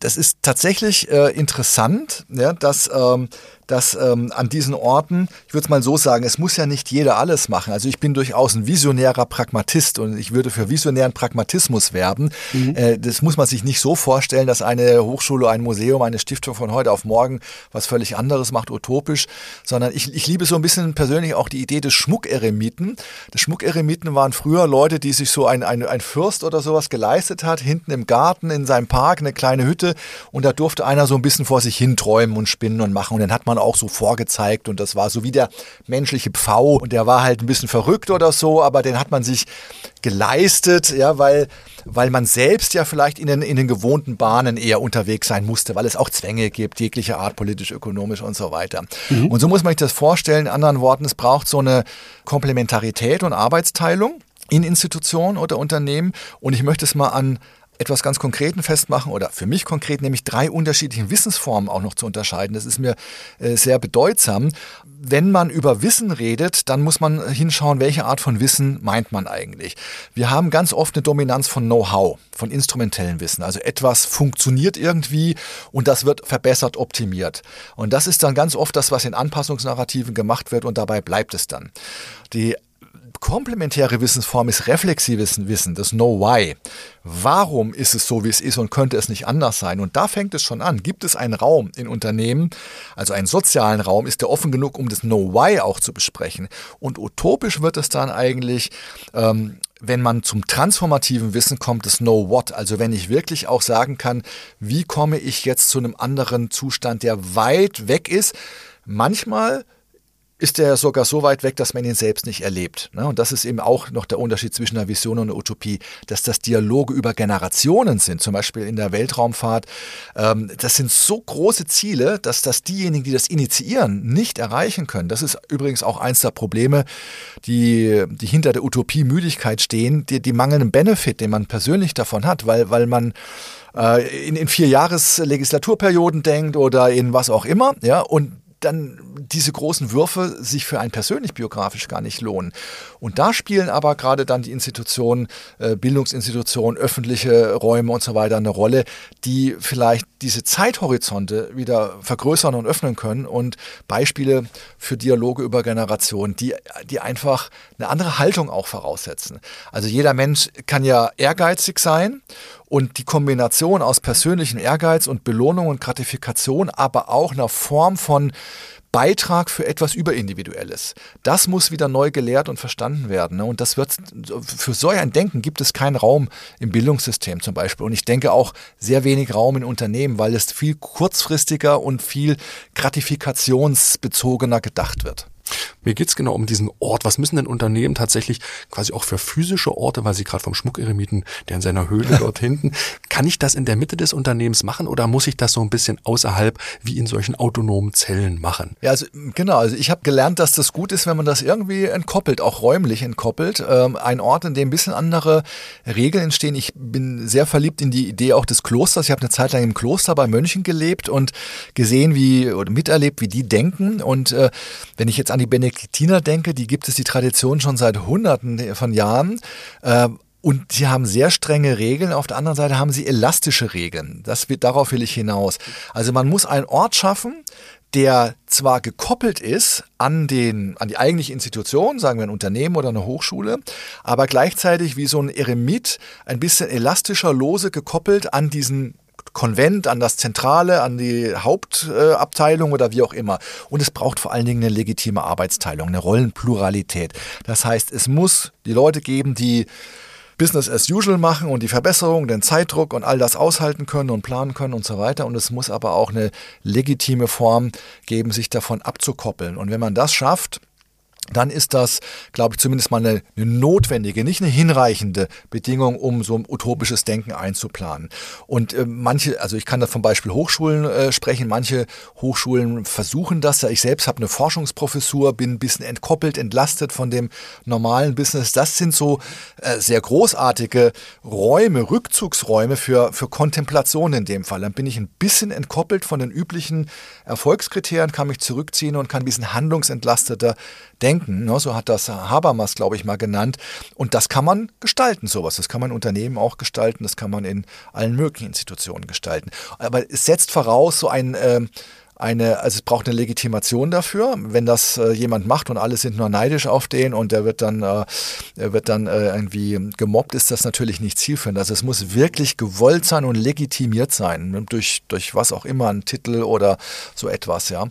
das ist tatsächlich äh, interessant, ja, dass ähm, dass ähm, an diesen Orten, ich würde es mal so sagen, es muss ja nicht jeder alles machen. Also ich bin durchaus ein visionärer Pragmatist und ich würde für visionären Pragmatismus werben. Mhm. Äh, das muss man sich nicht so vorstellen, dass eine Hochschule, ein Museum, eine Stiftung von heute auf morgen was völlig anderes macht, utopisch, sondern ich, ich liebe so ein bisschen persönlich auch die Idee des Schmuckeremiten. Die Schmuckeremiten waren früher Leute, die sich so ein, ein, ein Fürst oder sowas geleistet hat, hinten im Garten in seinem Park eine kleine Hütte und da durfte einer so ein bisschen vor sich hin träumen und spinnen und machen und dann hat man auch so vorgezeigt und das war so wie der menschliche Pfau und der war halt ein bisschen verrückt oder so, aber den hat man sich geleistet, ja, weil, weil man selbst ja vielleicht in den, in den gewohnten Bahnen eher unterwegs sein musste, weil es auch Zwänge gibt, jeglicher Art, politisch, ökonomisch und so weiter. Mhm. Und so muss man sich das vorstellen. In anderen Worten, es braucht so eine Komplementarität und Arbeitsteilung in Institutionen oder Unternehmen. Und ich möchte es mal an etwas ganz Konkreten festmachen oder für mich konkret, nämlich drei unterschiedlichen Wissensformen auch noch zu unterscheiden. Das ist mir äh, sehr bedeutsam. Wenn man über Wissen redet, dann muss man hinschauen, welche Art von Wissen meint man eigentlich. Wir haben ganz oft eine Dominanz von Know-how, von instrumentellem Wissen. Also etwas funktioniert irgendwie und das wird verbessert, optimiert. Und das ist dann ganz oft das, was in Anpassungsnarrativen gemacht wird und dabei bleibt es dann. Die komplementäre Wissensform ist reflexives Wissen, das Know Why. Warum ist es so, wie es ist und könnte es nicht anders sein? Und da fängt es schon an. Gibt es einen Raum in Unternehmen, also einen sozialen Raum, ist der offen genug, um das Know Why auch zu besprechen? Und utopisch wird es dann eigentlich, ähm, wenn man zum transformativen Wissen kommt, das Know What. Also wenn ich wirklich auch sagen kann, wie komme ich jetzt zu einem anderen Zustand, der weit weg ist. Manchmal ist er sogar so weit weg, dass man ihn selbst nicht erlebt. Ne? Und das ist eben auch noch der Unterschied zwischen der Vision und der Utopie, dass das Dialoge über Generationen sind, zum Beispiel in der Weltraumfahrt. Ähm, das sind so große Ziele, dass das diejenigen, die das initiieren, nicht erreichen können. Das ist übrigens auch eins der Probleme, die, die hinter der Utopie-Müdigkeit stehen, die, die mangelnden Benefit, den man persönlich davon hat, weil, weil man äh, in, in vier Jahres Legislaturperioden denkt oder in was auch immer, ja, und dann diese großen Würfe sich für einen persönlich biografisch gar nicht lohnen. Und da spielen aber gerade dann die Institutionen, äh, Bildungsinstitutionen, öffentliche Räume und so weiter eine Rolle, die vielleicht diese Zeithorizonte wieder vergrößern und öffnen können und Beispiele für Dialoge über Generationen, die, die einfach eine andere Haltung auch voraussetzen. Also jeder Mensch kann ja ehrgeizig sein und die Kombination aus persönlichem Ehrgeiz und Belohnung und Gratifikation, aber auch einer Form von Beitrag für etwas Überindividuelles. Das muss wieder neu gelehrt und verstanden werden. Ne? Und das wird, für so ein Denken gibt es keinen Raum im Bildungssystem zum Beispiel. Und ich denke auch sehr wenig Raum in Unternehmen, weil es viel kurzfristiger und viel gratifikationsbezogener gedacht wird. Mir geht's genau um diesen Ort. Was müssen denn Unternehmen tatsächlich quasi auch für physische Orte, weil Sie gerade vom Schmuckeremiten, der in seiner Höhle dort hinten, kann ich das in der Mitte des Unternehmens machen oder muss ich das so ein bisschen außerhalb wie in solchen autonomen Zellen machen? Ja, also genau. Also ich habe gelernt, dass das gut ist, wenn man das irgendwie entkoppelt, auch räumlich entkoppelt. Ähm, ein Ort, in dem ein bisschen andere Regeln entstehen. Ich bin sehr verliebt in die Idee auch des Klosters. Ich habe eine Zeit lang im Kloster bei Mönchen gelebt und gesehen, wie oder miterlebt, wie die denken. Und äh, wenn ich jetzt an die Benediktiner denke, die gibt es die Tradition schon seit Hunderten von Jahren. Äh, und sie haben sehr strenge Regeln. Auf der anderen Seite haben sie elastische Regeln. Das wird, darauf will ich hinaus. Also man muss einen Ort schaffen, der zwar gekoppelt ist an, den, an die eigentliche Institution, sagen wir ein Unternehmen oder eine Hochschule, aber gleichzeitig wie so ein Eremit ein bisschen elastischer, lose gekoppelt an diesen Konvent, an das Zentrale, an die Hauptabteilung oder wie auch immer. Und es braucht vor allen Dingen eine legitime Arbeitsteilung, eine Rollenpluralität. Das heißt, es muss die Leute geben, die Business as usual machen und die Verbesserung, den Zeitdruck und all das aushalten können und planen können und so weiter. Und es muss aber auch eine legitime Form geben, sich davon abzukoppeln. Und wenn man das schafft, dann ist das, glaube ich, zumindest mal eine, eine, notwendige, nicht eine hinreichende Bedingung, um so ein utopisches Denken einzuplanen. Und äh, manche, also ich kann da vom Beispiel Hochschulen äh, sprechen, manche Hochschulen versuchen das ja. Ich selbst habe eine Forschungsprofessur, bin ein bisschen entkoppelt, entlastet von dem normalen Business. Das sind so äh, sehr großartige Räume, Rückzugsräume für, für Kontemplation in dem Fall. Dann bin ich ein bisschen entkoppelt von den üblichen Erfolgskriterien, kann mich zurückziehen und kann ein bisschen handlungsentlasteter denken. Ne? So hat das Habermas, glaube ich, mal genannt. Und das kann man gestalten, sowas. Das kann man in Unternehmen auch gestalten, das kann man in allen möglichen Institutionen gestalten. Aber es setzt voraus so ein äh, eine, also es braucht eine Legitimation dafür. Wenn das äh, jemand macht und alle sind nur neidisch auf den und der wird dann, äh, er wird dann äh, irgendwie gemobbt, ist das natürlich nicht zielführend. Also es muss wirklich gewollt sein und legitimiert sein, ne? durch, durch was auch immer, ein Titel oder so etwas, ja.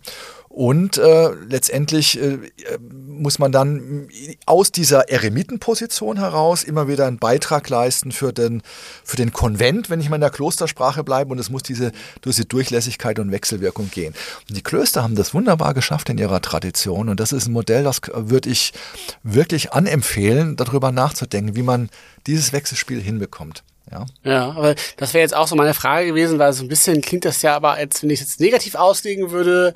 Und äh, letztendlich äh, muss man dann aus dieser Eremitenposition heraus immer wieder einen Beitrag leisten für den, für den Konvent, wenn ich mal in der Klostersprache bleibe. Und es muss diese, diese Durchlässigkeit und Wechselwirkung gehen. Und die Klöster haben das wunderbar geschafft in ihrer Tradition. Und das ist ein Modell, das würde ich wirklich anempfehlen, darüber nachzudenken, wie man dieses Wechselspiel hinbekommt. Ja. ja, aber das wäre jetzt auch so meine Frage gewesen, weil so ein bisschen klingt das ja aber, als wenn ich es jetzt negativ auslegen würde,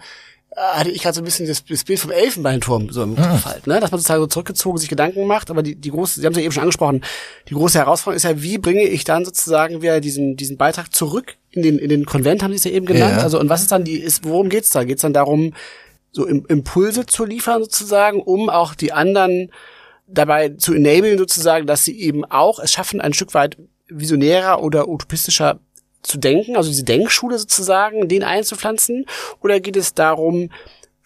hatte ich gerade so ein bisschen das, das, Bild vom Elfenbeinturm so im Kopf halt, ne? dass man sozusagen so zurückgezogen sich Gedanken macht, aber die, die große, Sie haben es ja eben schon angesprochen, die große Herausforderung ist ja, wie bringe ich dann sozusagen wieder diesen, diesen Beitrag zurück in den, in den Konvent, haben Sie es ja eben genannt, ja. also und was ist dann die, ist, worum geht's da? Geht's dann darum, so Impulse zu liefern sozusagen, um auch die anderen dabei zu enablen sozusagen, dass sie eben auch es schaffen, ein Stück weit visionärer oder utopistischer zu denken, also diese Denkschule sozusagen, den einzupflanzen? Oder geht es darum,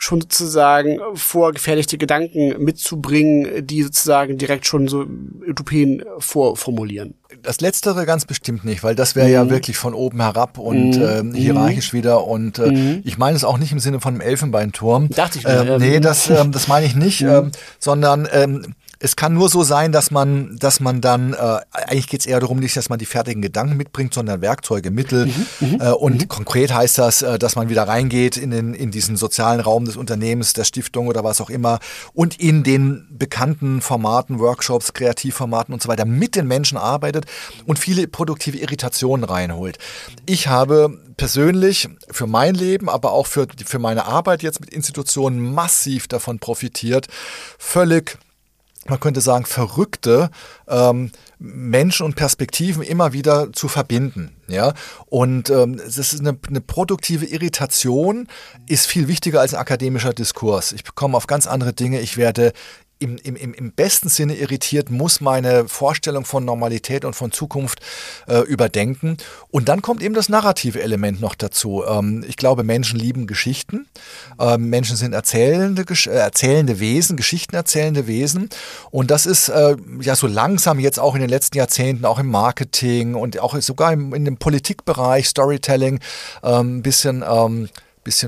schon sozusagen vorgefertigte Gedanken mitzubringen, die sozusagen direkt schon so Utopien vorformulieren? Das Letztere ganz bestimmt nicht, weil das wäre mhm. ja wirklich von oben herab und mhm. äh, hierarchisch wieder. Und äh, mhm. ich meine es auch nicht im Sinne von einem Elfenbeinturm. Dachte ich mir. Äh, nee, das, äh, das meine ich nicht, äh, sondern ähm, es kann nur so sein, dass man, dass man dann, äh, eigentlich geht es eher darum, nicht, dass man die fertigen Gedanken mitbringt, sondern Werkzeuge, Mittel. Mhm, mhm äh, und mhm. konkret heißt das, äh, dass man wieder reingeht in, den, in diesen sozialen Raum des Unternehmens, der Stiftung oder was auch immer und in den bekannten Formaten, Workshops, Kreativformaten und so weiter mit den Menschen arbeitet und viele produktive Irritationen reinholt. Ich habe persönlich für mein Leben, aber auch für, für meine Arbeit jetzt mit Institutionen massiv davon profitiert, völlig man könnte sagen, verrückte ähm, Menschen und Perspektiven immer wieder zu verbinden. Ja? Und ähm, das ist eine, eine produktive Irritation, ist viel wichtiger als ein akademischer Diskurs. Ich bekomme auf ganz andere Dinge, ich werde im, im, im besten Sinne irritiert, muss meine Vorstellung von Normalität und von Zukunft äh, überdenken. Und dann kommt eben das narrative Element noch dazu. Ähm, ich glaube, Menschen lieben Geschichten. Ähm, Menschen sind erzählende, äh, erzählende Wesen, Geschichten erzählende Wesen. Und das ist äh, ja so langsam jetzt auch in den letzten Jahrzehnten, auch im Marketing und auch sogar im, in dem Politikbereich, Storytelling, ähm, ein ähm, bisschen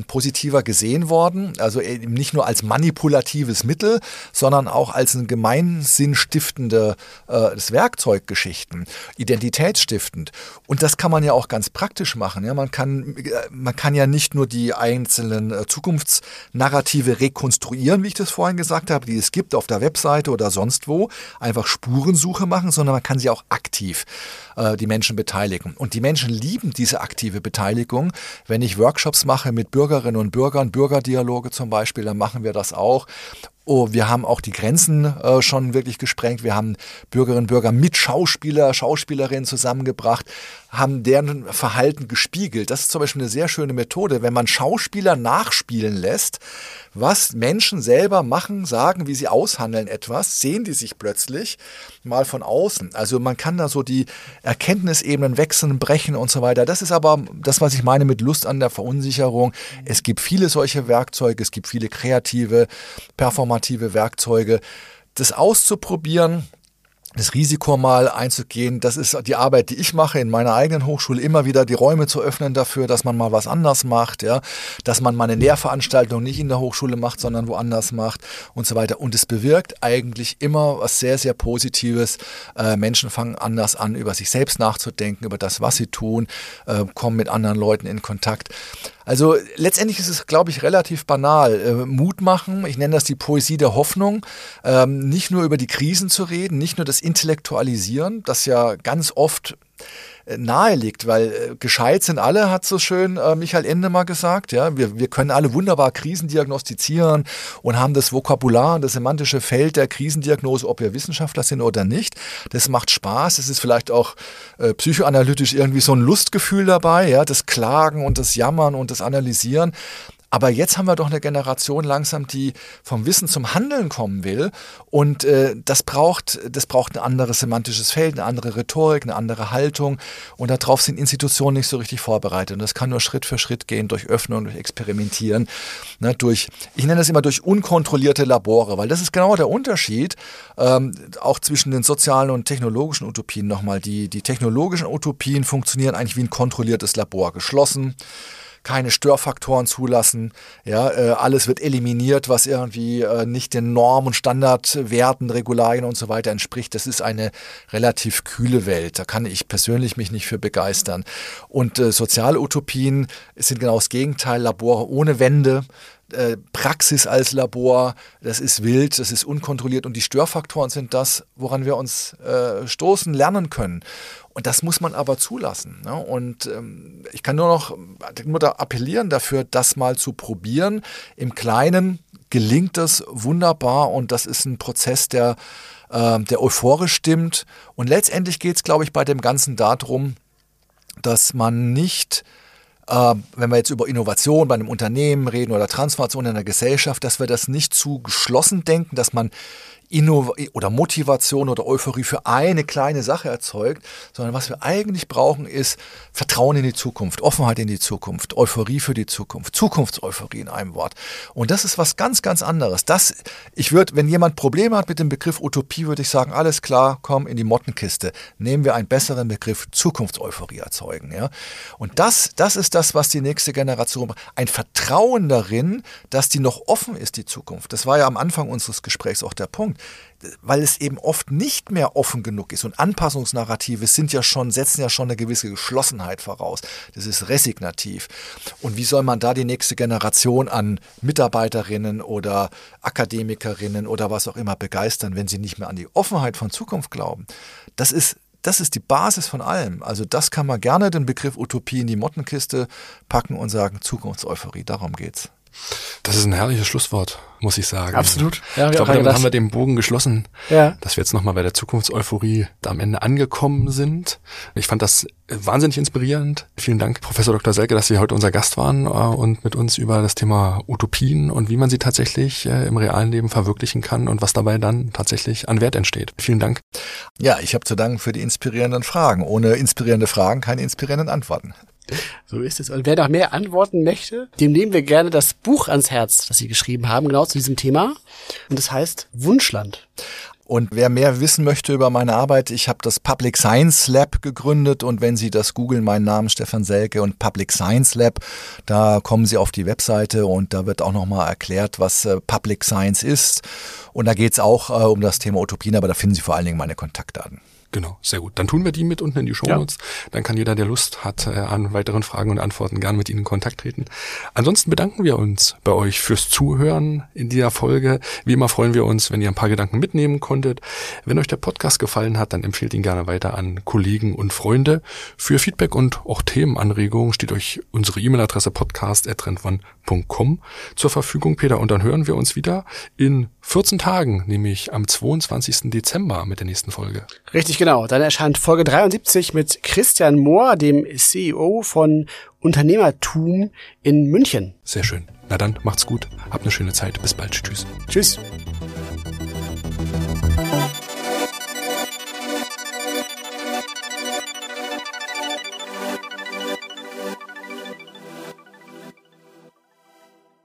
positiver gesehen worden. Also eben nicht nur als manipulatives Mittel, sondern auch als ein gemeinsinnstiftendes äh, Werkzeuggeschichten, identitätsstiftend. Und das kann man ja auch ganz praktisch machen. Ja? Man, kann, äh, man kann ja nicht nur die einzelnen äh, Zukunftsnarrative rekonstruieren, wie ich das vorhin gesagt habe, die es gibt auf der Webseite oder sonst wo, einfach Spurensuche machen, sondern man kann sie auch aktiv äh, die Menschen beteiligen. Und die Menschen lieben diese aktive Beteiligung. Wenn ich Workshops mache mit Bürgerinnen und Bürgern, Bürgerdialoge zum Beispiel, dann machen wir das auch. Oh, wir haben auch die Grenzen äh, schon wirklich gesprengt. Wir haben Bürgerinnen und Bürger mit Schauspieler, Schauspielerinnen zusammengebracht, haben deren Verhalten gespiegelt. Das ist zum Beispiel eine sehr schöne Methode, wenn man Schauspieler nachspielen lässt, was Menschen selber machen, sagen, wie sie aushandeln etwas, sehen die sich plötzlich mal von außen. Also man kann da so die Erkenntnisebenen wechseln, brechen und so weiter. Das ist aber das, was ich meine mit Lust an der Verunsicherung. Es gibt viele solche Werkzeuge, es gibt viele kreative, performative Werkzeuge. Das auszuprobieren, das Risiko mal einzugehen, das ist die Arbeit, die ich mache in meiner eigenen Hochschule, immer wieder die Räume zu öffnen dafür, dass man mal was anders macht, ja, dass man mal eine Lehrveranstaltung nicht in der Hochschule macht, sondern woanders macht und so weiter. Und es bewirkt eigentlich immer was sehr, sehr Positives. Äh, Menschen fangen anders an, über sich selbst nachzudenken, über das, was sie tun, äh, kommen mit anderen Leuten in Kontakt. Also letztendlich ist es, glaube ich, relativ banal. Äh, Mut machen, ich nenne das die Poesie der Hoffnung, ähm, nicht nur über die Krisen zu reden, nicht nur das Intellektualisieren, das ja ganz oft nahe liegt, weil äh, gescheit sind alle, hat so schön äh, Michael Ende mal gesagt. Ja, wir, wir können alle wunderbar Krisen diagnostizieren und haben das Vokabular und das semantische Feld der Krisendiagnose, ob wir Wissenschaftler sind oder nicht. Das macht Spaß. Es ist vielleicht auch äh, psychoanalytisch irgendwie so ein Lustgefühl dabei, ja, das Klagen und das Jammern und das Analysieren. Aber jetzt haben wir doch eine Generation langsam, die vom Wissen zum Handeln kommen will. Und äh, das, braucht, das braucht ein anderes semantisches Feld, eine andere Rhetorik, eine andere Haltung. Und darauf sind Institutionen nicht so richtig vorbereitet. Und das kann nur Schritt für Schritt gehen, durch Öffnung, durch Experimentieren, ne, durch, ich nenne das immer durch unkontrollierte Labore, weil das ist genau der Unterschied, ähm, auch zwischen den sozialen und technologischen Utopien nochmal. Die, die technologischen Utopien funktionieren eigentlich wie ein kontrolliertes Labor, geschlossen keine Störfaktoren zulassen. Ja, äh, alles wird eliminiert, was irgendwie äh, nicht den Norm- und Standardwerten, Regularien und so weiter entspricht. Das ist eine relativ kühle Welt. Da kann ich persönlich mich nicht für begeistern. Und äh, soziale sind genau das Gegenteil. Labore ohne Wände, äh, Praxis als Labor, das ist wild, das ist unkontrolliert und die Störfaktoren sind das, woran wir uns äh, stoßen, lernen können. Und das muss man aber zulassen. Ne? Und ähm, ich kann nur noch nur da appellieren dafür, das mal zu probieren. Im Kleinen gelingt das wunderbar und das ist ein Prozess, der, äh, der euphorisch stimmt. Und letztendlich geht es, glaube ich, bei dem Ganzen darum, dass man nicht äh, wenn wir jetzt über Innovation bei einem Unternehmen reden oder Transformation in der Gesellschaft, dass wir das nicht zu geschlossen denken, dass man Innov oder Motivation oder Euphorie für eine kleine Sache erzeugt, sondern was wir eigentlich brauchen, ist Vertrauen in die Zukunft, Offenheit in die Zukunft, Euphorie für die Zukunft, Zukunftseuphorie in einem Wort. Und das ist was ganz, ganz anderes. Das, ich würde, wenn jemand Probleme hat mit dem Begriff Utopie, würde ich sagen, alles klar, komm in die Mottenkiste. Nehmen wir einen besseren Begriff Zukunftseuphorie erzeugen. Ja? Und das, das ist das, was die nächste Generation braucht. Ein Vertrauen darin, dass die noch offen ist, die Zukunft. Das war ja am Anfang unseres Gesprächs auch der Punkt weil es eben oft nicht mehr offen genug ist. Und Anpassungsnarrative sind ja schon, setzen ja schon eine gewisse Geschlossenheit voraus. Das ist resignativ. Und wie soll man da die nächste Generation an Mitarbeiterinnen oder Akademikerinnen oder was auch immer begeistern, wenn sie nicht mehr an die Offenheit von Zukunft glauben? Das ist das ist die Basis von allem. Also das kann man gerne den Begriff Utopie in die Mottenkiste packen und sagen Zukunftseuphorie. Darum geht's. Das ist ein herrliches Schlusswort, muss ich sagen. Absolut. Ja, ich glaube, damit haben wir den Bogen geschlossen, ja. dass wir jetzt nochmal bei der Zukunftseuphorie da am Ende angekommen sind. Ich fand das wahnsinnig inspirierend. Vielen Dank, Professor Dr. Selke, dass Sie heute unser Gast waren äh, und mit uns über das Thema Utopien und wie man sie tatsächlich äh, im realen Leben verwirklichen kann und was dabei dann tatsächlich an Wert entsteht. Vielen Dank. Ja, ich habe zu danken für die inspirierenden Fragen. Ohne inspirierende Fragen keine inspirierenden Antworten. So ist es. Und wer noch mehr antworten möchte, dem nehmen wir gerne das Buch ans Herz, das Sie geschrieben haben, genau zu diesem Thema. Und das heißt Wunschland. Und wer mehr wissen möchte über meine Arbeit, ich habe das Public Science Lab gegründet und wenn Sie das googeln, meinen Namen Stefan Selke und Public Science Lab, da kommen Sie auf die Webseite und da wird auch nochmal erklärt, was äh, Public Science ist. Und da geht es auch äh, um das Thema Utopien, aber da finden Sie vor allen Dingen meine Kontaktdaten. Genau, sehr gut. Dann tun wir die mit unten in die Shownotes. Ja. Dann kann jeder, der Lust hat, äh, an weiteren Fragen und Antworten gern mit Ihnen in Kontakt treten. Ansonsten bedanken wir uns bei euch fürs Zuhören in dieser Folge. Wie immer freuen wir uns, wenn ihr ein paar Gedanken mitnehmen konntet. Wenn euch der Podcast gefallen hat, dann empfehlt ihn gerne weiter an Kollegen und Freunde. Für Feedback und auch Themenanregungen steht euch unsere E-Mail-Adresse podcast.trendone.com zur Verfügung, Peter. Und dann hören wir uns wieder in 14 Tagen, nämlich am 22. Dezember mit der nächsten Folge. Richtig genau. Dann erscheint Folge 73 mit Christian Mohr, dem CEO von Unternehmertum in München. Sehr schön. Na dann, macht's gut. Habt eine schöne Zeit. Bis bald. Tschüss. Tschüss.